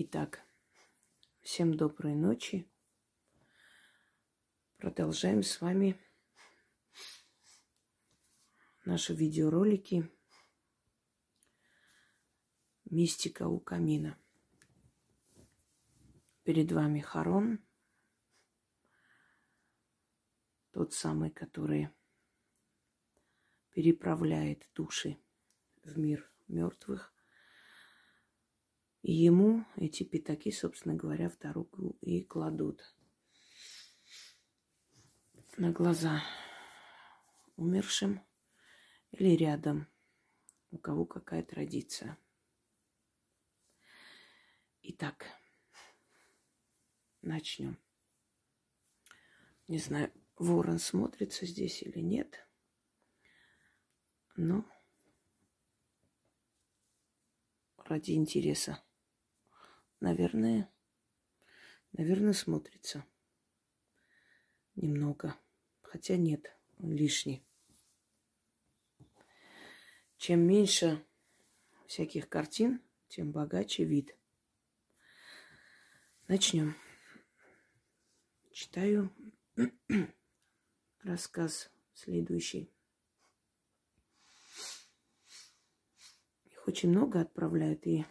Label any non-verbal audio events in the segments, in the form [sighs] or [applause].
Итак, всем доброй ночи. Продолжаем с вами наши видеоролики «Мистика у камина». Перед вами Харон, тот самый, который переправляет души в мир мертвых и ему эти пятаки, собственно говоря, в дорогу и кладут на глаза умершим или рядом, у кого какая традиция. Итак, начнем. Не знаю, ворон смотрится здесь или нет, но ради интереса наверное, наверное, смотрится немного. Хотя нет, он лишний. Чем меньше всяких картин, тем богаче вид. Начнем. Читаю [clears throat] рассказ следующий. Их очень много отправляют, и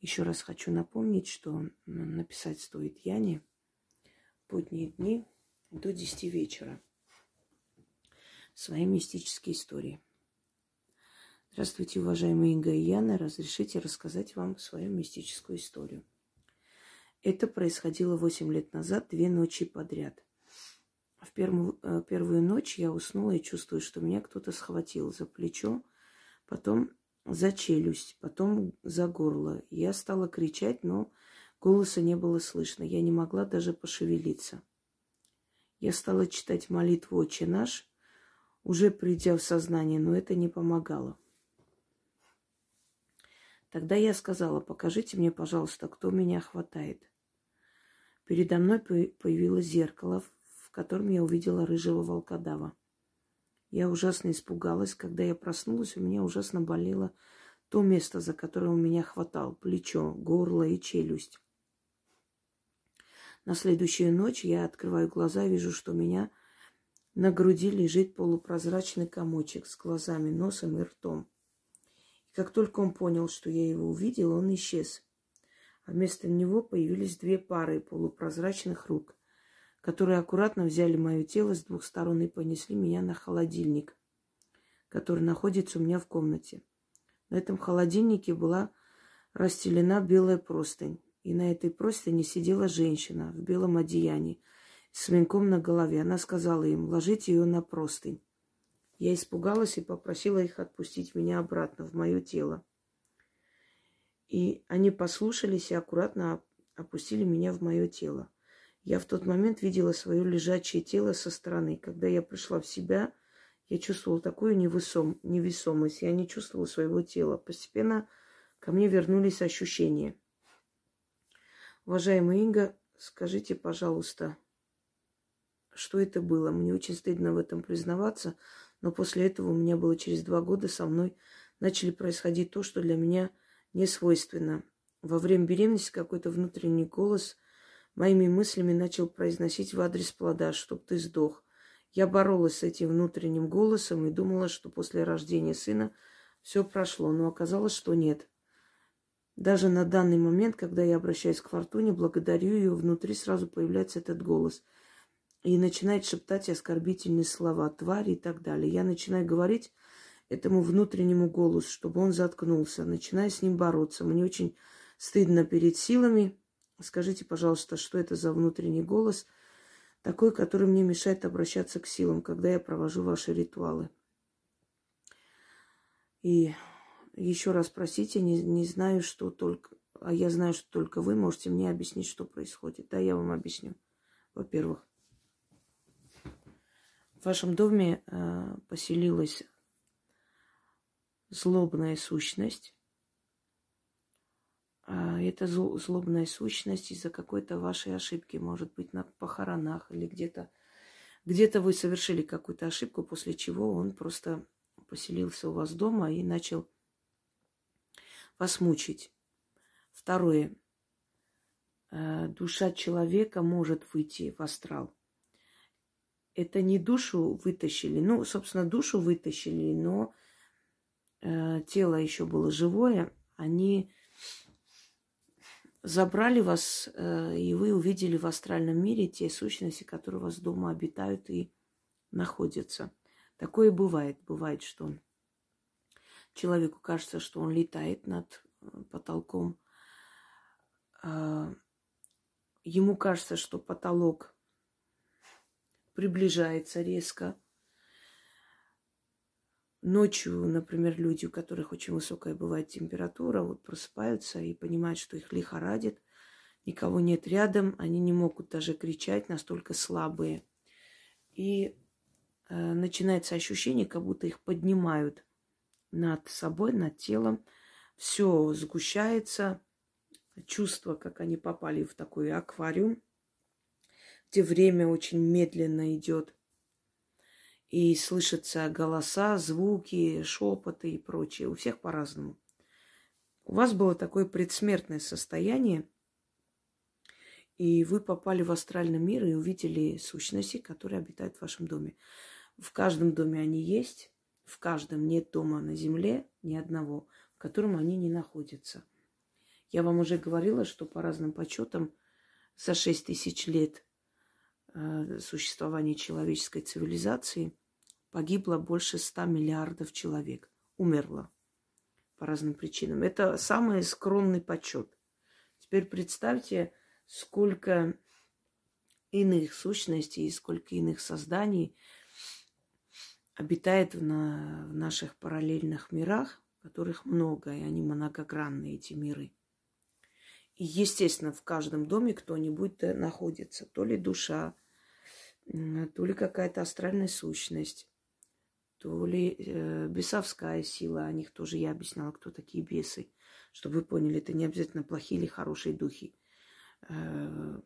еще раз хочу напомнить, что написать стоит Яне будние дни до 10 вечера свои мистические истории. Здравствуйте, уважаемые Инга и Яна. Разрешите рассказать вам свою мистическую историю. Это происходило 8 лет назад, две ночи подряд. В первую, э, первую ночь я уснула и чувствую, что меня кто-то схватил за плечо, потом за челюсть, потом за горло. Я стала кричать, но голоса не было слышно. Я не могла даже пошевелиться. Я стала читать молитву «Отче наш», уже придя в сознание, но это не помогало. Тогда я сказала, покажите мне, пожалуйста, кто меня хватает. Передо мной появилось зеркало, в котором я увидела рыжего волкодава. Я ужасно испугалась. Когда я проснулась, у меня ужасно болело то место, за которое он меня хватал. Плечо, горло и челюсть. На следующую ночь я открываю глаза вижу, что у меня на груди лежит полупрозрачный комочек с глазами, носом и ртом. И как только он понял, что я его увидела, он исчез. А вместо него появились две пары полупрозрачных рук которые аккуратно взяли мое тело с двух сторон и понесли меня на холодильник, который находится у меня в комнате. На этом холодильнике была расстелена белая простынь, и на этой простыне сидела женщина в белом одеянии с венком на голове. Она сказала им, ложите ее на простынь. Я испугалась и попросила их отпустить меня обратно в мое тело. И они послушались и аккуратно опустили меня в мое тело. Я в тот момент видела свое лежачее тело со стороны. Когда я пришла в себя, я чувствовала такую невысом, невесомость. Я не чувствовала своего тела. Постепенно ко мне вернулись ощущения. Уважаемая Инга, скажите, пожалуйста, что это было? Мне очень стыдно в этом признаваться, но после этого у меня было через два года со мной начали происходить то, что для меня не свойственно. Во время беременности какой-то внутренний голос – моими мыслями начал произносить в адрес плода, чтоб ты сдох. Я боролась с этим внутренним голосом и думала, что после рождения сына все прошло, но оказалось, что нет. Даже на данный момент, когда я обращаюсь к Фортуне, благодарю ее, внутри сразу появляется этот голос и начинает шептать оскорбительные слова, твари и так далее. Я начинаю говорить этому внутреннему голосу, чтобы он заткнулся, начинаю с ним бороться. Мне очень стыдно перед силами, Скажите, пожалуйста, что это за внутренний голос, такой, который мне мешает обращаться к силам, когда я провожу ваши ритуалы. И еще раз просите, не, не знаю, что только, а я знаю, что только вы можете мне объяснить, что происходит. Да, я вам объясню. Во-первых, в вашем доме э, поселилась злобная сущность, а, это злобная сущность из-за какой-то вашей ошибки, может быть, на похоронах или где-то. Где-то вы совершили какую-то ошибку, после чего он просто поселился у вас дома и начал вас мучить. Второе. Э, душа человека может выйти в астрал. Это не душу вытащили, ну, собственно, душу вытащили, но э, тело еще было живое, они забрали вас, э, и вы увидели в астральном мире те сущности, которые у вас дома обитают и находятся. Такое бывает. Бывает, что человеку кажется, что он летает над э, потолком. А, ему кажется, что потолок приближается резко. Ночью, например, люди, у которых очень высокая бывает температура, вот просыпаются и понимают, что их лихорадит, никого нет рядом, они не могут даже кричать, настолько слабые. И э, начинается ощущение, как будто их поднимают над собой, над телом. Все сгущается, чувство, как они попали в такой аквариум, где время очень медленно идет. И слышатся голоса, звуки, шепоты и прочее. У всех по-разному. У вас было такое предсмертное состояние, и вы попали в астральный мир и увидели сущности, которые обитают в вашем доме. В каждом доме они есть, в каждом нет дома на земле, ни одного, в котором они не находятся. Я вам уже говорила, что по разным подсчетам за 6 тысяч лет существования человеческой цивилизации погибло больше 100 миллиардов человек. Умерло по разным причинам. Это самый скромный подсчет. Теперь представьте, сколько иных сущностей и сколько иных созданий обитает на, в наших параллельных мирах, которых много, и они многогранные, эти миры. И, естественно, в каждом доме кто-нибудь находится. То ли душа, то ли какая-то астральная сущность, то ли э, бесовская сила. О них тоже я объясняла, кто такие бесы. Чтобы вы поняли, это не обязательно плохие или хорошие духи. Э,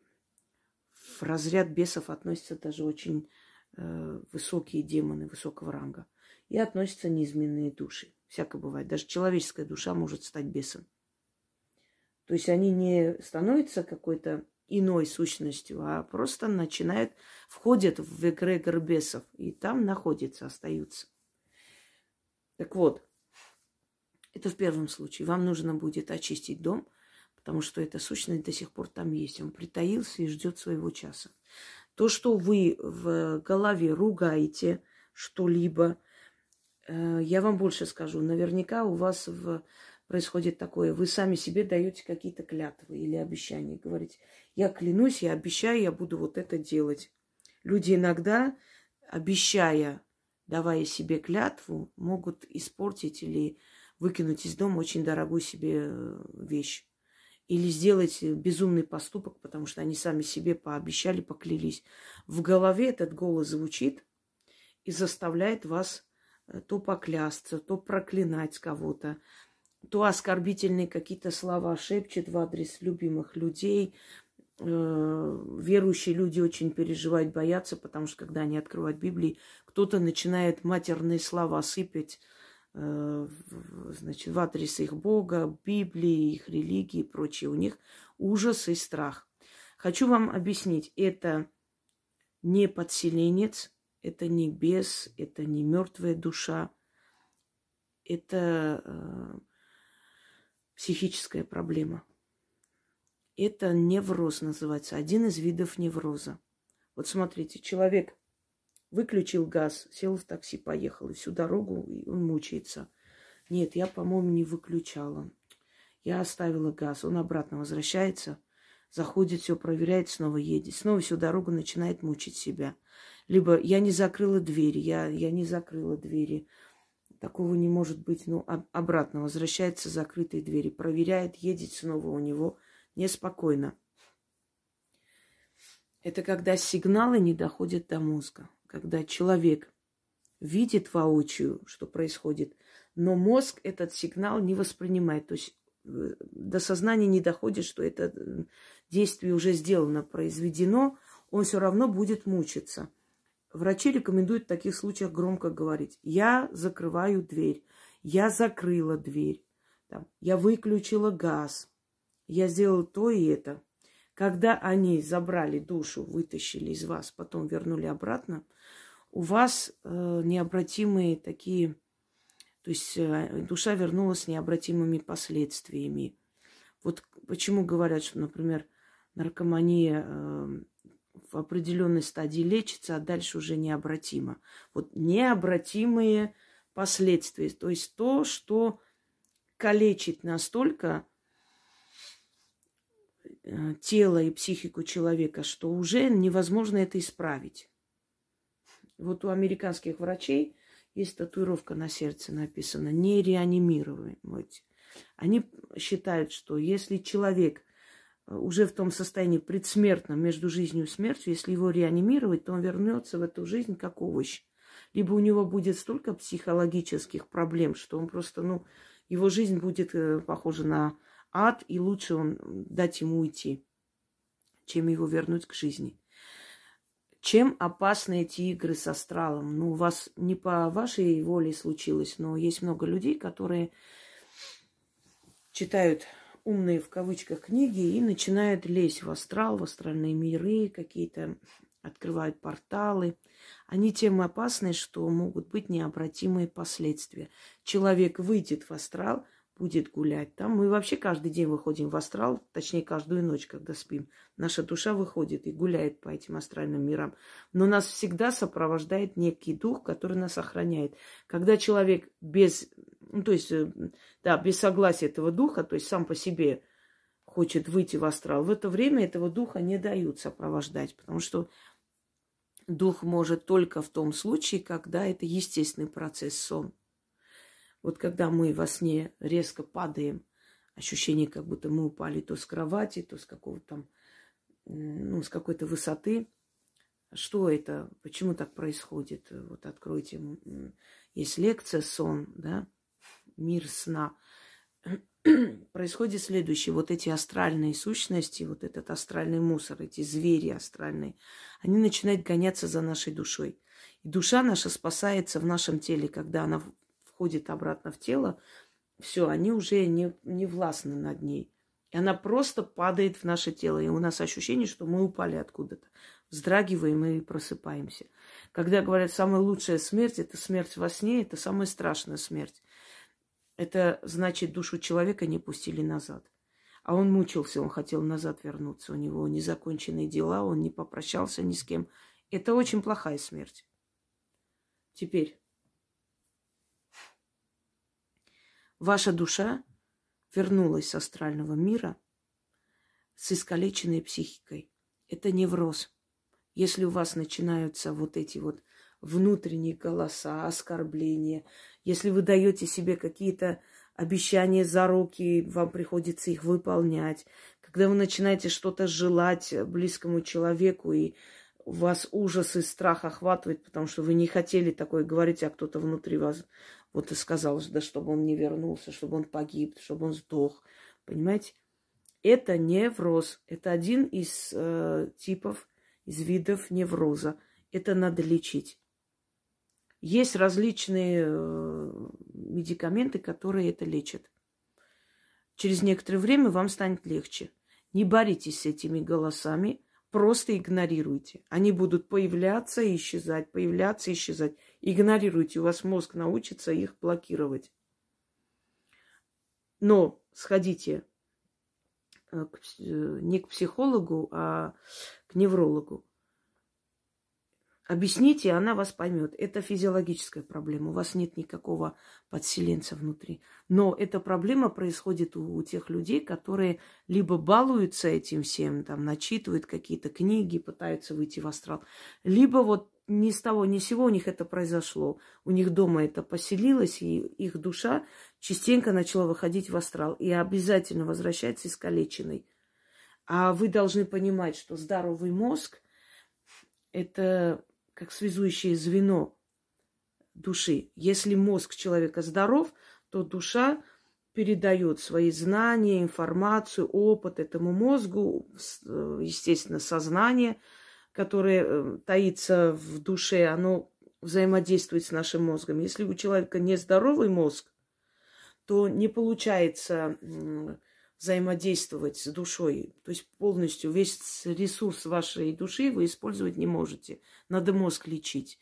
в разряд бесов относятся даже очень э, высокие демоны высокого ранга. И относятся неизменные души. Всякое бывает. Даже человеческая душа может стать бесом. То есть они не становятся какой-то иной сущностью, а просто начинают, входят в эгрегор бесов и там находятся, остаются. Так вот, это в первом случае. Вам нужно будет очистить дом, потому что эта сущность до сих пор там есть. Он притаился и ждет своего часа. То, что вы в голове ругаете что-либо, э, я вам больше скажу. Наверняка у вас в происходит такое, вы сами себе даете какие-то клятвы или обещания, говорите, я клянусь, я обещаю, я буду вот это делать. Люди иногда, обещая, давая себе клятву, могут испортить или выкинуть из дома очень дорогую себе э, вещь. Или сделать безумный поступок, потому что они сами себе пообещали, поклялись. В голове этот голос звучит и заставляет вас э, то поклясться, то проклинать кого-то, то оскорбительные какие-то слова шепчет в адрес любимых людей. Э, верующие люди очень переживают, боятся, потому что когда они открывают Библию, кто-то начинает матерные слова сыпать э, значит, в адрес их Бога, Библии, их религии и прочее. У них ужас и страх. Хочу вам объяснить, это не подселенец, это не бес, это не мертвая душа, это э, психическая проблема. Это невроз называется, один из видов невроза. Вот смотрите, человек выключил газ, сел в такси, поехал, и всю дорогу он мучается. Нет, я, по-моему, не выключала. Я оставила газ, он обратно возвращается, заходит, все проверяет, снова едет. Снова всю дорогу начинает мучить себя. Либо я не закрыла двери, я, я не закрыла двери. Такого не может быть. Ну, обратно возвращается закрытые двери, проверяет, едет снова у него неспокойно. Это когда сигналы не доходят до мозга. Когда человек видит воочию, что происходит, но мозг этот сигнал не воспринимает. То есть э, до сознания не доходит, что это э, действие уже сделано, произведено, он все равно будет мучиться. Врачи рекомендуют в таких случаях громко говорить. Я закрываю дверь. Я закрыла дверь. там, я выключила газ, я сделала то и это. Когда они забрали душу, вытащили из вас, потом вернули обратно, у вас э, необратимые такие, то есть э, душа вернулась с необратимыми последствиями. Вот почему говорят, что, например, наркомания э, в определенной стадии лечится, а дальше уже необратимо. Вот необратимые последствия, то есть то, что калечит настолько э, тело и психику человека, что уже невозможно это исправить. Вот у американских врачей есть татуировка на сердце написано «не реанимировать». Они считают, что если человек уже в том состоянии предсмертном между жизнью и смертью, если его реанимировать, то он вернется в эту жизнь как овощ. Либо у него будет столько психологических проблем, что он просто, ну, его жизнь будет э, похожа на ад, и лучше он дать ему уйти, чем его вернуть к жизни. Чем опасны эти игры с астралом? Ну, у вас не по вашей воле случилось, но есть много людей, которые читают умные в кавычках книги и начинают лезть в астрал, в астральные миры, какие-то открывают порталы. Они тем опасны, что могут быть необратимые последствия. Человек выйдет в астрал, будет гулять там. Мы вообще каждый день выходим в астрал, точнее, каждую ночь, когда спим. Наша душа выходит и гуляет по этим астральным мирам. Но нас всегда сопровождает некий дух, который нас охраняет. Когда человек без, ну, то есть, э, да, без согласия этого духа, то есть сам по себе хочет выйти в астрал, в это время этого духа не дают сопровождать, потому что дух может только в том случае, когда это естественный процесс сон. Вот когда мы во сне резко падаем, ощущение, как будто мы упали то с кровати, то с какого-то там, ну, с какой-то высоты. Что это? Почему так происходит? Вот откройте. Есть лекция «Сон», да? Мир сна. [clears throat] Происходит следующее. Вот эти астральные сущности, вот этот астральный мусор, эти звери астральные, они начинают гоняться за нашей душой. И душа наша спасается в нашем теле, когда она входит обратно в тело, все, они уже не, не властны над ней. И она просто падает в наше тело. И у нас ощущение, что мы упали откуда-то. Вздрагиваем и просыпаемся. Когда говорят, самая лучшая смерть – это смерть во сне, это самая страшная смерть. Это значит, душу человека не пустили назад. А он мучился, он хотел назад вернуться. У него незаконченные дела, он не попрощался ни с кем. Это очень плохая смерть. Теперь Ваша душа вернулась с астрального мира с искалеченной психикой. Это невроз. Если у вас начинаются вот эти вот внутренние голоса, оскорбления, если вы даете себе какие-то обещания за руки, вам приходится их выполнять, когда вы начинаете что-то желать близкому человеку, и вас ужас и страх охватывает, потому что вы не хотели такое говорить, а кто-то внутри вас вот и сказал, да чтобы он не вернулся, чтобы он погиб, чтобы он сдох. Понимаете? Это невроз. Это один из э, типов, из видов невроза. Это надо лечить. Есть различные э, медикаменты, которые это лечат. Через некоторое время вам станет легче. Не боритесь с этими голосами, просто игнорируйте. Они будут появляться и исчезать, появляться и исчезать. Игнорируйте, у вас мозг научится их блокировать. Но сходите э, э, не к психологу, а к неврологу. Объясните, она вас поймет. Это физиологическая проблема. У вас нет никакого подселенца внутри. Но эта проблема происходит у, у тех людей, которые либо балуются этим всем, там, начитывают какие-то книги, пытаются выйти в астрал, либо вот ни с того ни с сего у них это произошло. У них дома это поселилось, и их душа частенько начала выходить в астрал и обязательно возвращается искалеченной. А вы должны понимать, что здоровый мозг – это как связующее звено души. Если мозг человека здоров, то душа передает свои знания, информацию, опыт этому мозгу, естественно, сознание – которое э, таится в душе, оно взаимодействует с нашим мозгом. Если у человека нездоровый мозг, то не получается взаимодействовать с душой. То есть полностью весь ресурс вашей души вы использовать не можете. Надо мозг лечить.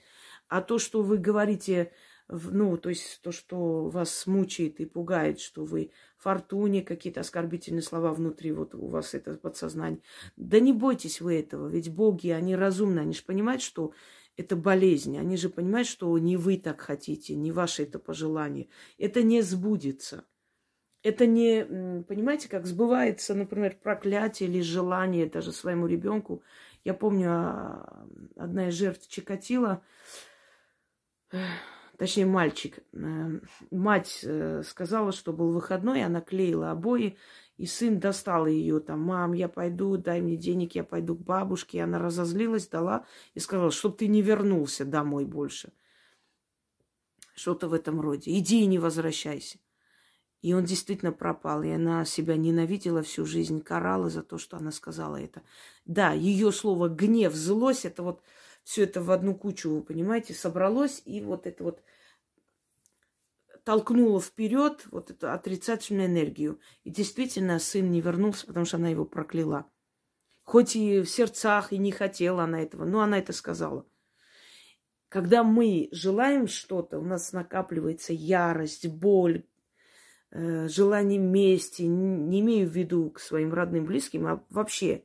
А то, что вы говорите, ну, то есть то, что вас мучает и пугает, что вы фортуне, какие-то оскорбительные слова внутри, вот у вас это подсознание. Да не бойтесь вы этого, ведь боги, они разумны, они же понимают, что это болезнь. Они же понимают, что не вы так хотите, не ваше это пожелание. Это не сбудется. Это не, понимаете, как сбывается, например, проклятие или желание даже своему ребенку. Я помню, а, одна из жертв Чикатила, точнее мальчик, э, мать э, сказала, что был выходной, она клеила обои, и сын достал ее там, мам, я пойду, дай мне денег, я пойду к бабушке. И она разозлилась, дала и сказала, чтобы ты не вернулся домой больше. Что-то в этом роде. Иди и не возвращайся. И он действительно пропал, и она себя ненавидела всю жизнь, карала за то, что она сказала это. Да, ее слово гнев, злость, это вот все это в одну кучу, вы понимаете, собралось, и вот это вот толкнула вперед вот эту отрицательную энергию. И действительно, сын не вернулся, потому что она его прокляла. Хоть и в сердцах, и не хотела она этого, но она это сказала. Когда мы желаем что-то, у нас накапливается ярость, боль, э, желание мести, не имею в виду к своим родным, близким, а вообще.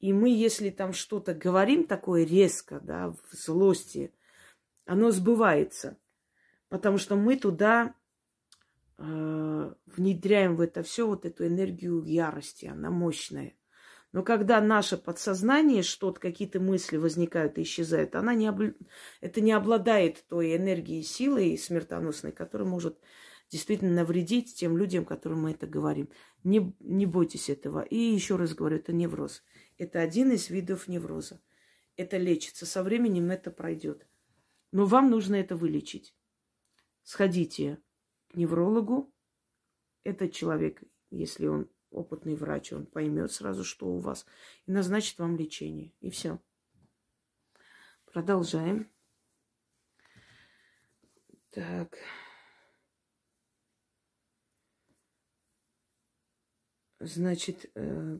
И мы, если там что-то говорим такое резко, да, в злости, оно сбывается – Потому что мы туда э, внедряем в это все вот эту энергию ярости, она мощная. Но когда наше подсознание, что-то, какие-то мысли возникают и исчезают, она не обл... это не обладает той энергией, силой смертоносной, которая может действительно навредить тем людям, которым мы это говорим. Не, не бойтесь этого. И еще раз говорю, это невроз. Это один из видов невроза. Это лечится. Со временем это пройдет. Но вам нужно это вылечить сходите к неврологу. Этот человек, если он опытный врач, он поймет сразу, что у вас, и назначит вам лечение. И все. Продолжаем. Так. Значит, э,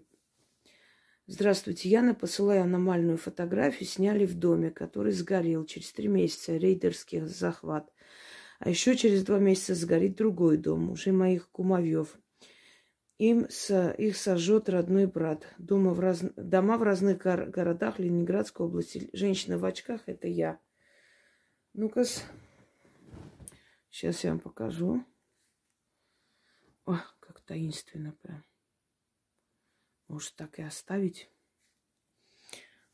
здравствуйте, Яна, посылаю аномальную фотографию. Сняли в доме, который сгорел через три месяца. Рейдерский захват. А еще через два месяца сгорит другой дом, уже моих кумовьев. Им с, их сожжет родной брат. Дома в раз, дома в разных гор, городах Ленинградской области. Женщина в очках – это я. Ну-ка, сейчас я вам покажу. О, как таинственно прям. Может, так и оставить.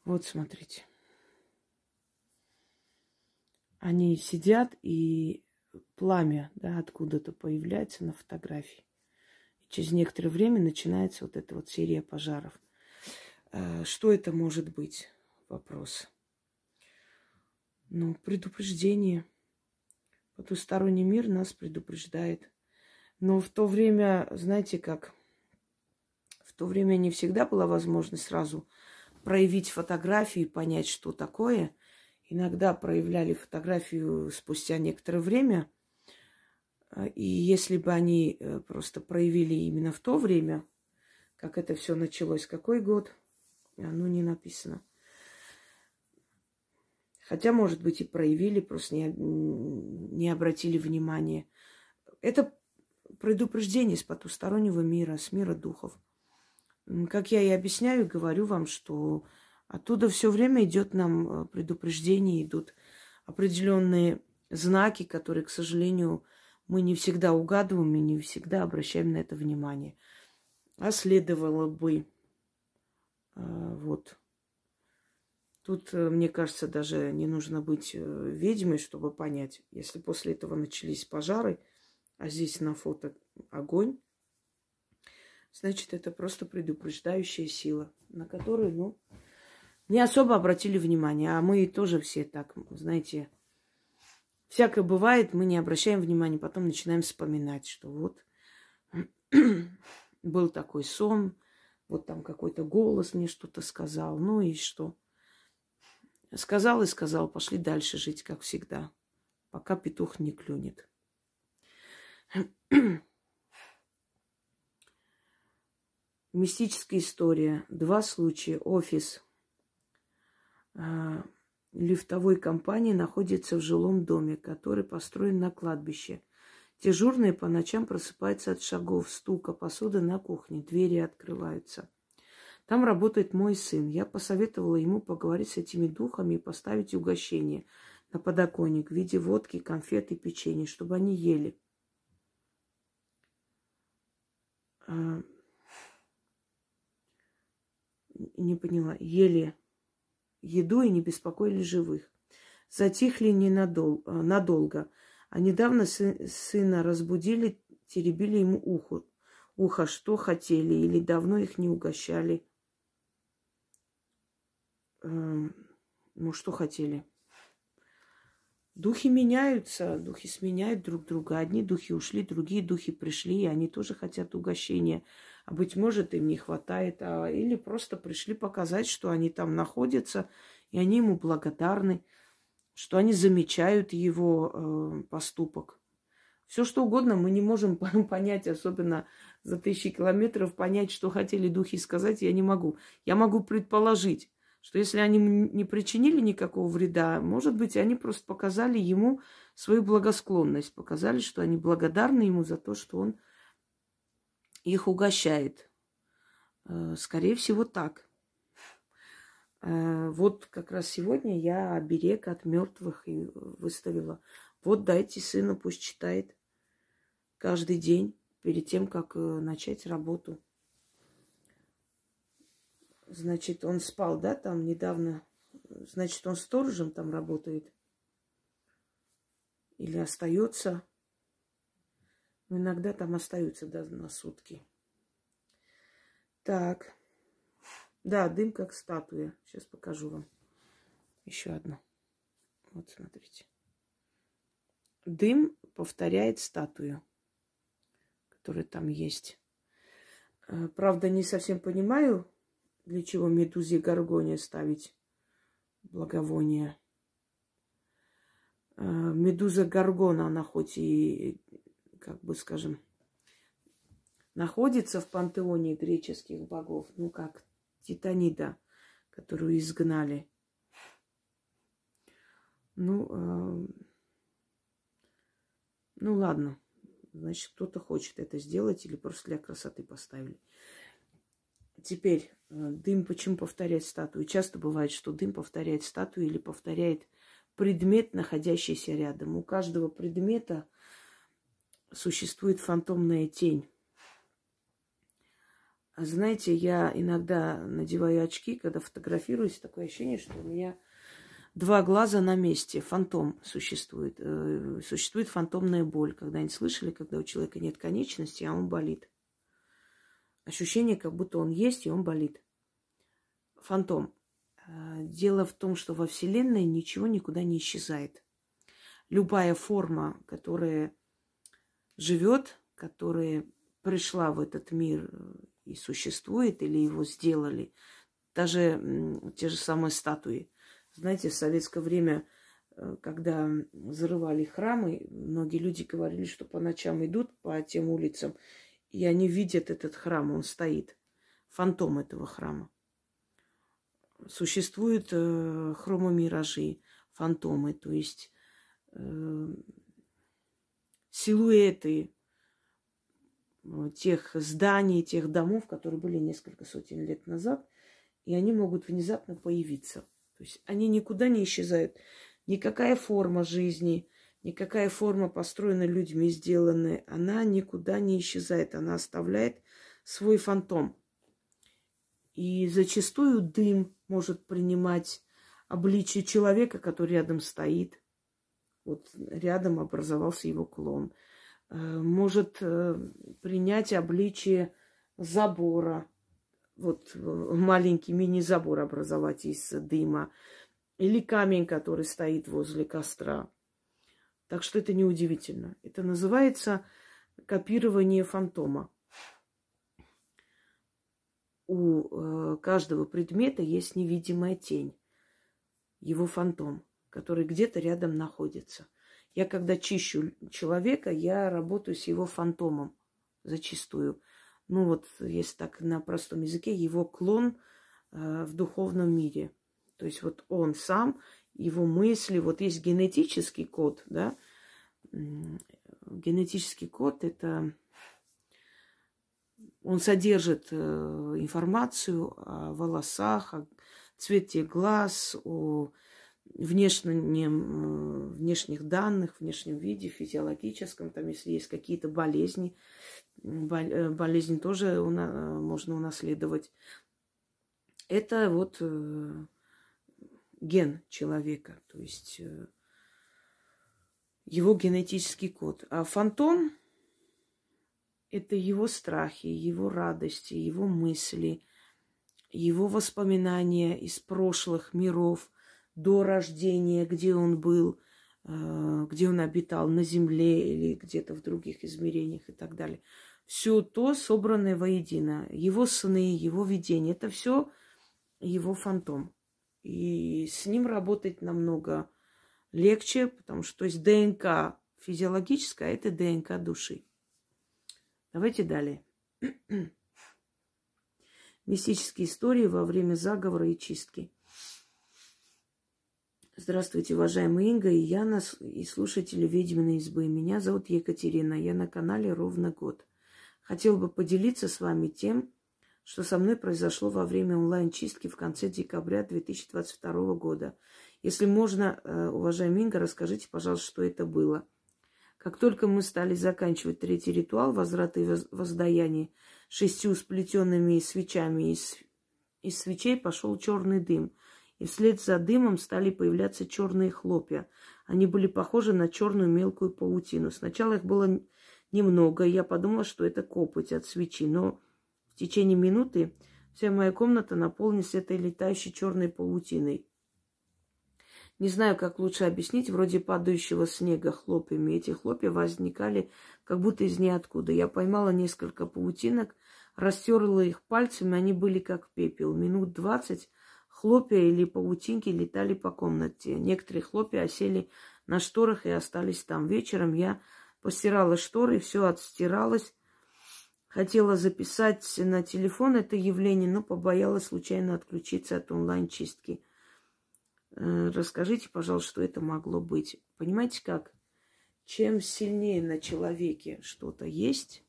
Вот, смотрите. Они сидят и пламя да, откуда-то появляется на фотографии. И через некоторое время начинается вот эта вот серия пожаров. Э, что это может быть? Вопрос. Ну, предупреждение. Потусторонний мир нас предупреждает. Но в то время, знаете как, в то время не всегда была возможность сразу проявить фотографии, понять, что такое – иногда проявляли фотографию спустя некоторое время. А, и если бы они э, просто проявили именно в то время, как это все началось, какой год, оно не написано. Хотя, может быть, и проявили, просто не, не обратили внимания. Это предупреждение с потустороннего мира, с мира духов. Как я и объясняю, говорю вам, что Оттуда все время идет нам э, предупреждение, идут определенные знаки, которые, к сожалению, мы не всегда угадываем и не всегда обращаем на это внимание. А следовало бы. Э, вот. Тут, э, мне кажется, даже не нужно быть ведьмой, чтобы понять, если после этого начались пожары, а здесь на фото огонь, значит, это просто предупреждающая сила, на которую, ну, не особо обратили внимание. А мы тоже все так, знаете, всякое бывает, мы не обращаем внимания, потом начинаем вспоминать, что вот [clears throat] был такой сон, вот там какой-то голос мне что-то сказал, ну и что. Сказал и сказал, пошли дальше жить, как всегда, пока петух не клюнет. [clears throat] Мистическая история. Два случая. Офис э, лифтовой компании находится в жилом доме, который построен на кладбище. Дежурные по ночам просыпаются от шагов, стука, посуды на кухне, двери открываются. Там работает мой сын. Я посоветовала ему поговорить с этими духами и поставить угощение на подоконник в виде водки, конфет и печенья, чтобы они ели. А, не поняла, ели еду и не беспокоили живых. Затихли ненадолго, а, надолго. А недавно сы, сына разбудили, теребили ему ухо. Ухо, что хотели, или давно их не угощали. Эм, ну, что хотели? Духи меняются, духи сменяют друг друга. Одни духи ушли, другие духи пришли, и они тоже хотят угощения. А быть может, им не хватает. А, или просто пришли показать, что они там находятся, и они ему благодарны, что они замечают его э, поступок. Все что угодно мы не можем [laughs] понять, особенно за тысячи километров, понять, что хотели духи сказать, я не могу. Я могу предположить что если они не причинили никакого вреда, может быть, они просто показали ему свою благосклонность, показали, что они благодарны ему за то, что он их угощает. Э, скорее всего, так. Э, вот как раз сегодня я оберег от мертвых и выставила. Вот дайте сыну, пусть читает каждый день перед тем, как э, начать работу. Значит, он спал, да, там недавно. Значит, он сторожем там работает. Или остается. Но иногда там остаются да, на сутки. Так. Да, дым как статуя. Сейчас покажу вам. Еще одно. Вот, смотрите. Дым повторяет статую, которая там есть. Э, правда, не совсем понимаю, для чего медузе горгония ставить благовоние? А, медуза горгона, она хоть и, как бы скажем, находится в пантеоне греческих богов, ну как Титанида, которую изгнали. Ну, э, ну ладно, значит, кто-то хочет это сделать или просто для красоты поставили. Теперь э, дым почему повторяет статую? Часто бывает, что дым повторяет статую или повторяет предмет, находящийся рядом. У каждого предмета существует фантомная тень. Знаете, я иногда надеваю очки, когда фотографируюсь, такое ощущение, что у меня два глаза на месте, фантом существует. Э, существует фантомная боль. Когда-нибудь слышали, когда у человека нет конечности, а он болит. Ощущение, как будто он есть, и он болит. Фантом. Э, дело в том, что во Вселенной ничего никуда не исчезает. Любая форма, которая живет, которая пришла в этот мир и существует, или его сделали, даже те же самые статуи. Знаете, в советское время, э, когда взрывали храмы, многие люди говорили, что по ночам идут по тем улицам и они видят этот храм, он стоит, фантом этого храма. Существуют э, хромомиражи, фантомы, то есть э, силуэты э, тех зданий, тех домов, которые были несколько сотен лет назад, и они могут внезапно появиться. То есть они никуда не исчезают. Никакая форма жизни, Никакая форма, построена людьми, сделанная, она никуда не исчезает, она оставляет свой фантом. И зачастую дым может принимать обличие человека, который рядом стоит. Вот рядом образовался его клон. Э, может э, принять обличие забора. Вот э, маленький мини-забор образовать из дыма. Или камень, который стоит возле костра. Так что это неудивительно. Это называется копирование фантома. У каждого предмета есть невидимая тень, его фантом, который где-то рядом находится. Я когда чищу человека, я работаю с его фантомом зачастую. Ну вот, если так на простом языке, его клон э, в духовном мире. То есть вот он сам, его мысли, вот есть генетический код, да. Генетический код это он содержит э, информацию о волосах, о цвете глаз, о внешнем, э, внешних данных, внешнем виде, физиологическом, там, если есть какие-то болезни, э, болезни тоже уна- можно унаследовать. Это вот э, ген человека, то есть э, его генетический код. А фантом – это его страхи, его радости, его мысли, его воспоминания из прошлых миров – до рождения, где он был, э, где он обитал, на земле или где-то в других измерениях и так далее. Все то собранное воедино. Его сны, его видения, это все его фантом. И с ним работать намного легче, потому что то есть ДНК физиологическая, а это ДНК души. Давайте далее. [clears throat] Мистические истории во время заговора и чистки. Здравствуйте, уважаемая Инга и Яна, и слушатели «Ведьминой избы». Меня зовут Екатерина, я на канале ровно год. Хотел бы поделиться с вами тем, что со мной произошло во время онлайн-чистки в конце декабря 2022 года. Если можно, э, уважаемая Инга, расскажите, пожалуйста, что это было. Как только мы стали заканчивать третий ритуал возврата и воздаяния шестью сплетенными свечами из, из свечей пошел черный дым – и вслед за дымом стали появляться черные хлопья. Они были похожи на черную мелкую паутину. Сначала их было немного, и я подумала, что это копоть от свечи, но в течение минуты вся моя комната наполнилась этой летающей черной паутиной. Не знаю, как лучше объяснить, вроде падающего снега хлопьями. Эти хлопья возникали как будто из ниоткуда. Я поймала несколько паутинок, растерла их пальцами, они были как пепел. Минут двадцать Хлопья или паутинки летали по комнате. Некоторые хлопья осели на шторах и остались там. Вечером я постирала шторы, все отстиралось. Хотела записать на телефон это явление, но побоялась случайно отключиться от онлайн-чистки. Э, расскажите, пожалуйста, что это могло быть. Понимаете как? Чем сильнее на человеке что-то есть,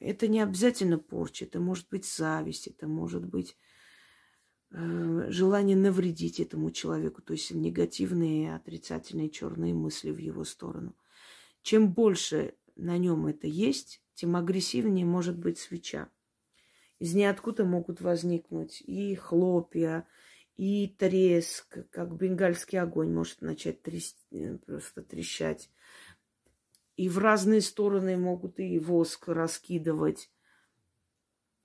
это не обязательно порча, это может быть зависть, это может быть э, желание навредить этому человеку, то есть негативные, отрицательные, черные мысли в его сторону. Чем больше на нем это есть, тем агрессивнее может быть свеча. Из ниоткуда могут возникнуть и хлопья, и треск, как бенгальский огонь может начать тряс... Э, просто трещать и в разные стороны могут и воск раскидывать.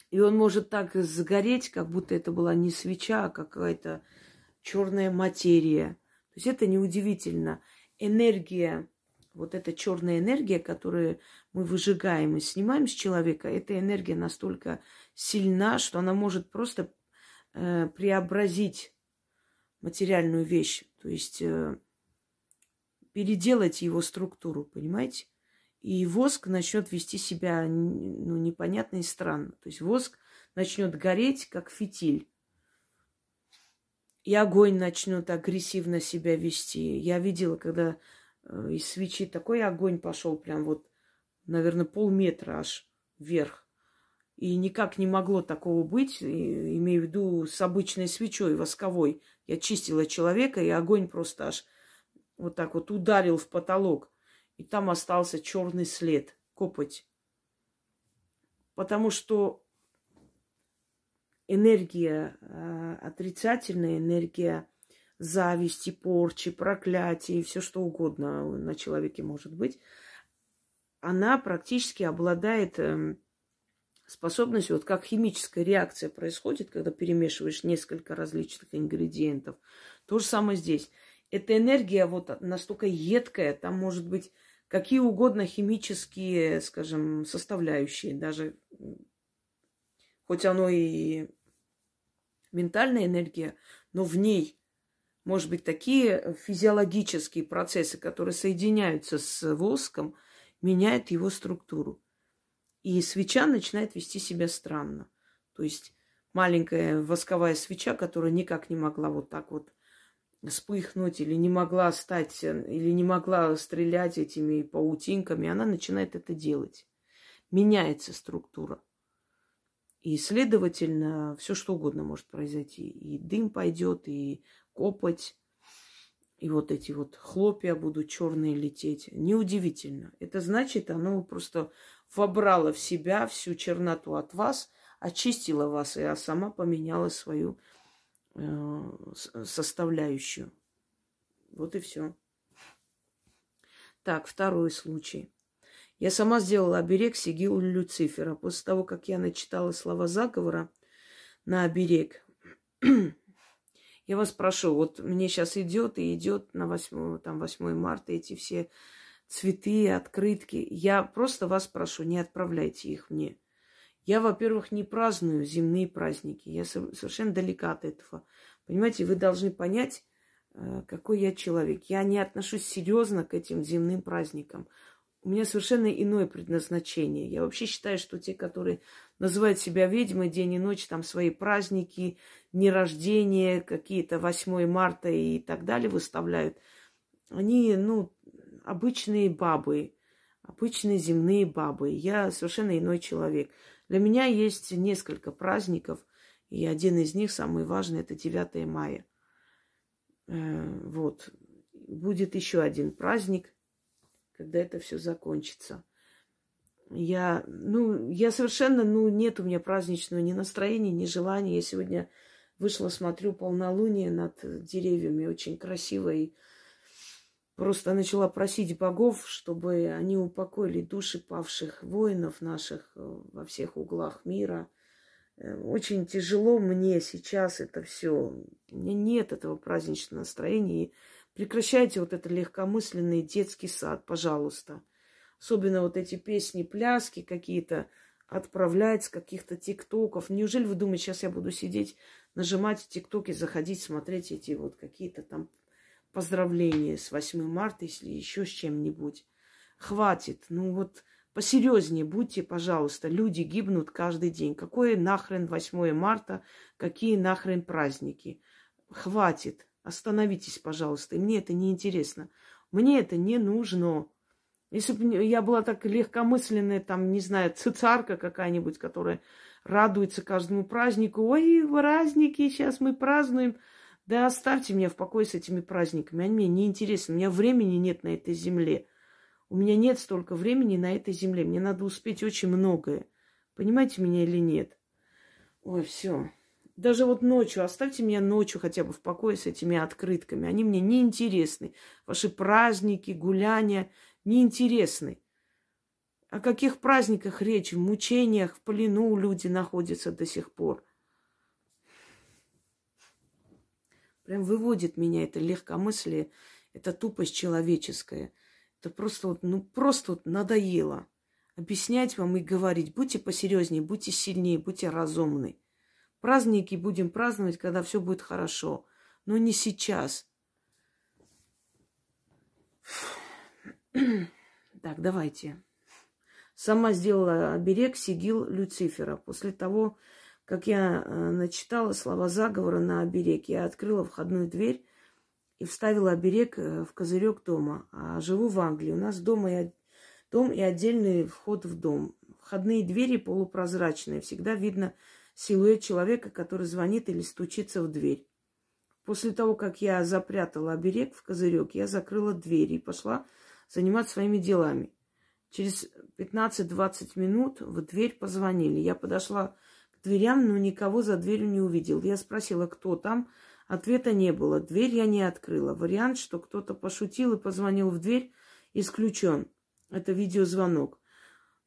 И он может так загореть, как будто это была не свеча, а какая-то черная материя. То есть это неудивительно. Энергия, вот эта черная энергия, которую мы выжигаем и снимаем с человека, эта энергия настолько сильна, что она может просто э, преобразить материальную вещь. То есть э, переделать его структуру, понимаете? И воск начнет вести себя ну, непонятно и странно. То есть воск начнет гореть, как фитиль. И огонь начнет агрессивно себя вести. Я видела, когда э, из свечи такой огонь пошел, прям вот, наверное, полметра аж вверх. И никак не могло такого быть, имею в виду с обычной свечой восковой. Я чистила человека, и огонь просто аж вот так вот ударил в потолок, и там остался черный след, копоть. Потому что энергия э, отрицательная, энергия зависти, порчи, проклятия, все что угодно на человеке может быть, она практически обладает э, способностью, вот как химическая реакция происходит, когда перемешиваешь несколько различных ингредиентов. То же самое здесь эта энергия вот настолько едкая, там может быть какие угодно химические, скажем, составляющие, даже хоть оно и ментальная энергия, но в ней может быть, такие физиологические процессы, которые соединяются с воском, меняют его структуру. И свеча начинает вести себя странно. То есть маленькая восковая свеча, которая никак не могла вот так вот вспыхнуть или не могла стать, или не могла стрелять этими паутинками, она начинает это делать. Меняется структура. И, следовательно, все что угодно может произойти. И дым пойдет, и копоть, и вот эти вот хлопья будут черные лететь. Неудивительно. Это значит, оно просто вобрало в себя всю черноту от вас, очистила вас, и сама поменяла свою составляющую. Вот и все. Так, второй случай. Я сама сделала оберег сигил Люцифера. После того, как я начитала слова заговора на оберег, [clears throat] я вас прошу, вот мне сейчас идет и идет на 8, там, 8 марта эти все цветы, открытки. Я просто вас прошу, не отправляйте их мне. Я, во-первых, не праздную земные праздники. Я совершенно далека от этого. Понимаете, вы должны понять, э, какой я человек. Я не отношусь серьезно к этим земным праздникам у меня совершенно иное предназначение. Я вообще считаю, что те, которые называют себя ведьмой день и ночь, там свои праздники, дни рождения, какие-то 8 марта и так далее выставляют, они, ну, обычные бабы, обычные земные бабы. Я совершенно иной человек. Для меня есть несколько праздников, и один из них, самый важный, это 9 мая. Э, вот. Будет еще один праздник – когда это все закончится. Я, ну, я совершенно, ну, нет у меня праздничного ни настроения, ни желания. Я сегодня вышла, смотрю полнолуние над деревьями, очень красиво, и просто начала просить богов, чтобы они упокоили души павших воинов наших э, во всех углах мира. Э, очень тяжело мне сейчас это все. У меня нет этого праздничного настроения. И Прекращайте вот это легкомысленный детский сад, пожалуйста. Особенно вот эти песни, пляски какие-то отправлять с каких-то тиктоков. Неужели вы думаете, сейчас я буду сидеть, нажимать в тиктоке, заходить, смотреть эти вот какие-то там поздравления с 8 марта, если еще с чем-нибудь. Хватит. Ну вот посерьезнее будьте, пожалуйста. Люди гибнут каждый день. Какое нахрен 8 марта, какие нахрен праздники. Хватит. Остановитесь, пожалуйста. Мне это не интересно. Мне это не нужно. Если бы я была так легкомысленная, там, не знаю, цицарка какая-нибудь, которая радуется каждому празднику. Ой, праздники, сейчас мы празднуем. Да оставьте меня в покое с этими праздниками. Они мне не интересны. У меня времени нет на этой земле. У меня нет столько времени на этой земле. Мне надо успеть очень многое. Понимаете меня или нет? Ой, все. Даже вот ночью, оставьте меня ночью хотя бы в покое с этими открытками. Они мне не интересны. Ваши праздники, гуляния не интересны. О каких праздниках речь? В мучениях, в плену люди находятся до сих пор. Прям выводит меня это легкомыслие, это тупость человеческая. Это просто вот, ну, просто вот надоело. Объяснять вам и говорить. Будьте посерьезнее, будьте сильнее, будьте разумны. Праздники будем праздновать, когда все будет хорошо. Но не сейчас. Так, давайте. Сама сделала оберег сигил Люцифера. После того, как я э, начитала слова заговора на оберег, я открыла входную дверь и вставила оберег э, в козырек дома. А живу в Англии. У нас дома и, дом и отдельный вход в дом. Входные двери полупрозрачные. Всегда видно силуэт человека, который звонит или стучится в дверь. После того, как я запрятала оберег в козырек, я закрыла дверь и пошла заниматься своими делами. Через 15-20 минут в дверь позвонили. Я подошла дверям, но никого за дверью не увидел. Я спросила, кто там. Ответа не было. Дверь я не открыла. Вариант, что кто-то пошутил и позвонил в дверь, исключен. Это видеозвонок.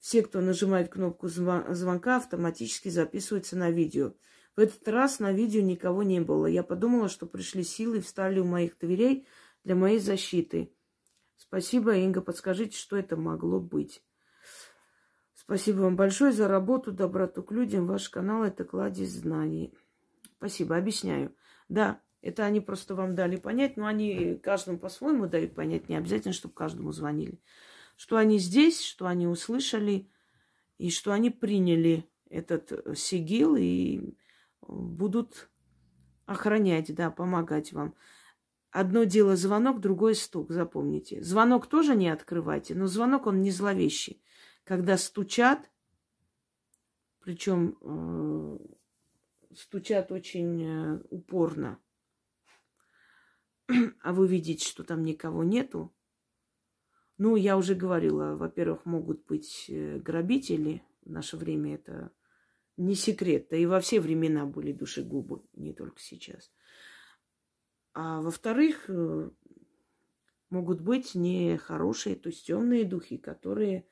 Все, кто нажимает кнопку звонка, автоматически записываются на видео. В этот раз на видео никого не было. Я подумала, что пришли силы и встали у моих дверей для моей защиты. Спасибо, Инга. Подскажите, что это могло быть. Спасибо вам большое за работу, доброту к людям. Ваш канал – это кладезь знаний. Спасибо, объясняю. Да, Это они просто вам дали понять, но они каждому по-своему дают понять, не обязательно, чтобы каждому звонили. Что они здесь, что они услышали, и что они приняли этот сигил и будут охранять, да, помогать вам. Одно дело звонок, другое стук, запомните. Звонок тоже не открывайте, но звонок он не зловещий. Когда стучат, причем э, стучат очень э, упорно, а вы видите, что там никого нету. Ну, я уже говорила, во-первых, могут быть э, грабители. В наше время это не секрет. Да и во все времена были душегубы, не только сейчас. А во-вторых, э, могут быть нехорошие, то есть темные духи, которые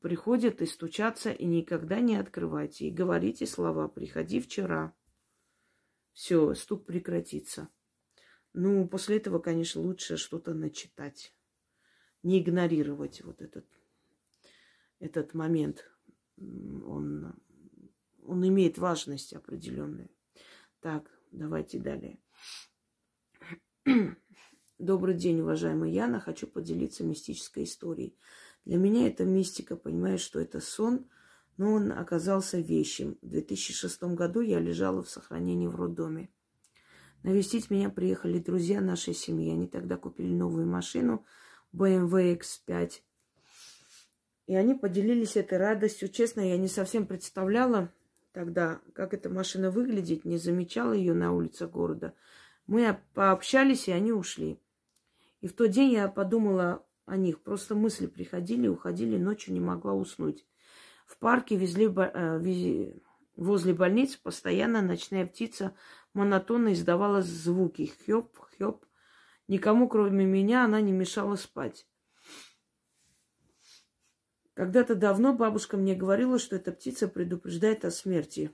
приходят и стучатся, и никогда не открывайте. И говорите слова «приходи вчера». Все, стук прекратится. Ну, после этого, конечно, лучше что-то начитать. Не игнорировать вот этот, этот момент. Он, он имеет важность определенную. Так, давайте далее. Добрый день, уважаемая Яна. Хочу поделиться мистической историей. Для меня это мистика, понимаю, что это сон, но он оказался вещим. В 2006 году я лежала в сохранении в роддоме. Навестить меня приехали друзья нашей семьи. Они тогда купили новую машину BMW X5. И они поделились этой радостью. Честно, я не совсем представляла тогда, как эта машина выглядит, не замечала ее на улице города. Мы пообщались, и они ушли. И в тот день я подумала о них. Просто мысли приходили, уходили, ночью не могла уснуть. В парке везли, э, вези, возле больницы постоянно ночная птица монотонно издавала звуки. Хёп, хёп. Никому, кроме меня, она не мешала спать. Когда-то давно бабушка мне говорила, что эта птица предупреждает о смерти.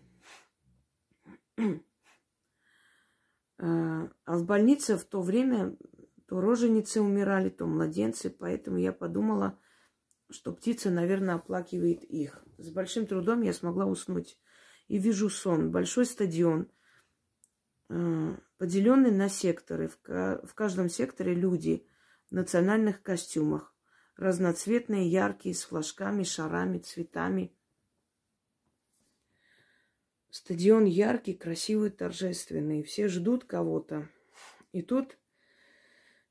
[clears throat] А, а в больнице в то время то роженицы умирали, то младенцы, поэтому я подумала, что птица, наверное, оплакивает их. С большим трудом я смогла уснуть. И вижу сон. Большой стадион, а, поделенный на секторы. В каждом секторе люди в национальных костюмах. Разноцветные, яркие, с флажками, шарами, цветами – Стадион яркий, красивый, торжественный. Все ждут кого-то. И тут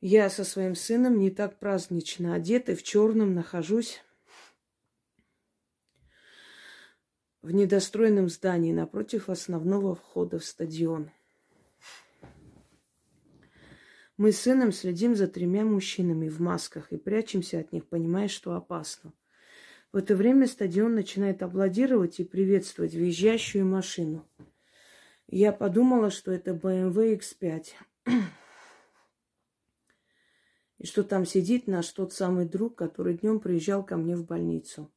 я со своим сыном не так празднично одет и в черном нахожусь в недостроенном здании напротив основного входа в стадион. Мы с сыном следим за тремя мужчинами в масках и прячемся от них, понимая, что опасно. В это время стадион начинает аплодировать и приветствовать въезжающую машину. Я подумала, что это BMW X5. И что там сидит наш тот самый друг, который днем приезжал ко мне в больницу.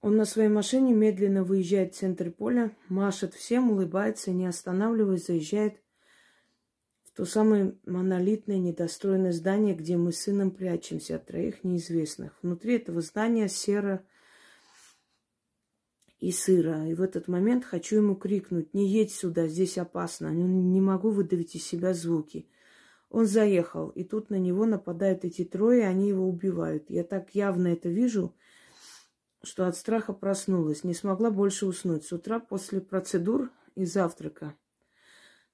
Он на своей машине медленно выезжает в центр поля, машет всем, улыбается, не останавливаясь, заезжает то самое монолитное недостроенное здание, где мы с сыном прячемся от троих неизвестных. Внутри этого здания серо и сыро. И в этот момент хочу ему крикнуть, не едь сюда, здесь опасно. Не могу выдавить из себя звуки. Он заехал, и тут на него нападают эти трое, они его убивают. Я так явно это вижу, что от страха проснулась. Не смогла больше уснуть. С утра после процедур и завтрака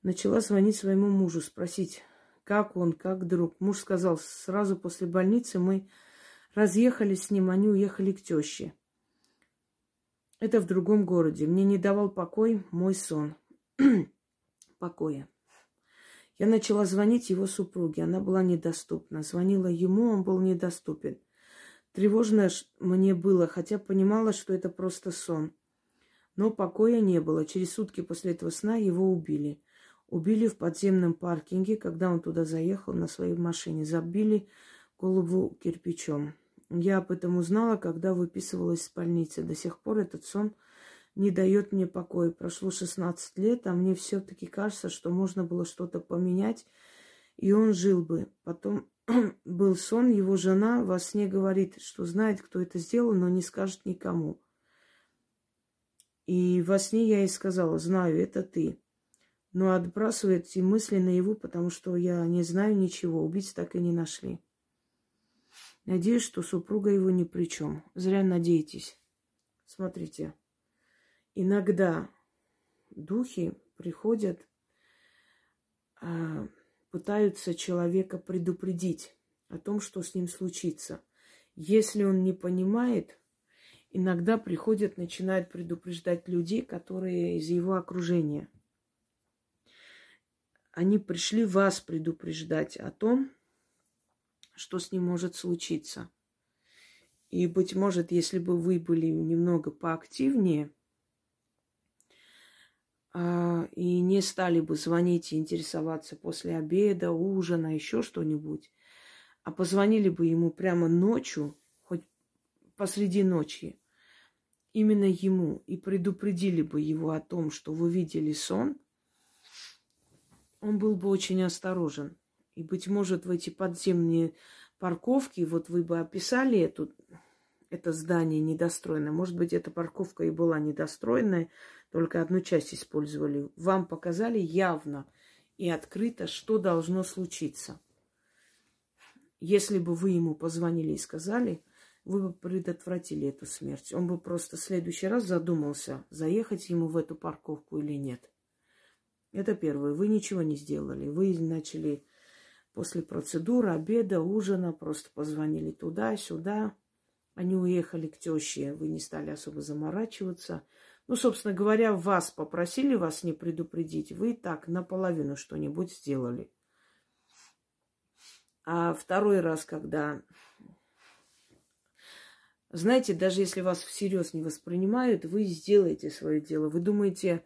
Начала звонить своему мужу, спросить, как он, как друг. Муж сказал, сразу после больницы мы разъехались с ним, они уехали к теще. Это в другом городе. Мне не давал покой мой сон. [clears throat] Покоя. Я начала звонить его супруге. Она была недоступна. Звонила ему, он был недоступен. Тревожно мне было, хотя понимала, что это просто сон. Но покоя не было. Через сутки после этого сна его убили. Убили в подземном паркинге, когда он туда заехал на своей машине. Забили голову кирпичом. Я об этом узнала, когда выписывалась из больницы. До сих пор этот сон не дает мне покоя. Прошло 16 лет, а мне все-таки кажется, что можно было что-то поменять, и он жил бы. Потом [clears throat] был сон, его жена во сне говорит, что знает, кто это сделал, но не скажет никому. И во сне я ей сказала, знаю, это ты. Но отбрасываю эти мысли на его, потому что я не знаю ничего. Убийц так и не нашли. Надеюсь, что супруга его ни при чем. Зря надеетесь. Смотрите, иногда духи приходят, а, пытаются человека предупредить о том, что с ним случится. Если он не понимает, иногда приходят, начинают предупреждать людей, которые из его окружения. Они пришли вас предупреждать о том, что с ним может случиться. И, быть может, если бы вы были немного поактивнее и не стали бы звонить и интересоваться после обеда, ужина, еще что-нибудь, а позвонили бы ему прямо ночью, хоть посреди ночи, именно ему, и предупредили бы его о том, что вы видели сон, он был бы очень осторожен. И, быть может, в эти подземные парковки, вот вы бы описали эту, это здание недостроенное. Может быть, эта парковка и была недостроенная, только одну часть использовали. Вам показали явно и открыто, что должно случиться. Если бы вы ему позвонили и сказали, вы бы предотвратили эту смерть. Он бы просто в следующий раз задумался, заехать ему в эту парковку или нет. Это первое. Вы ничего не сделали. Вы начали после процедуры, обеда, ужина, просто позвонили туда-сюда. Они уехали к теще, вы не стали особо заморачиваться. Ну, собственно говоря, вас попросили вас не предупредить, вы так наполовину что-нибудь сделали. А второй раз, когда... Знаете, даже если вас всерьез не воспринимают, вы сделаете свое дело. Вы думаете,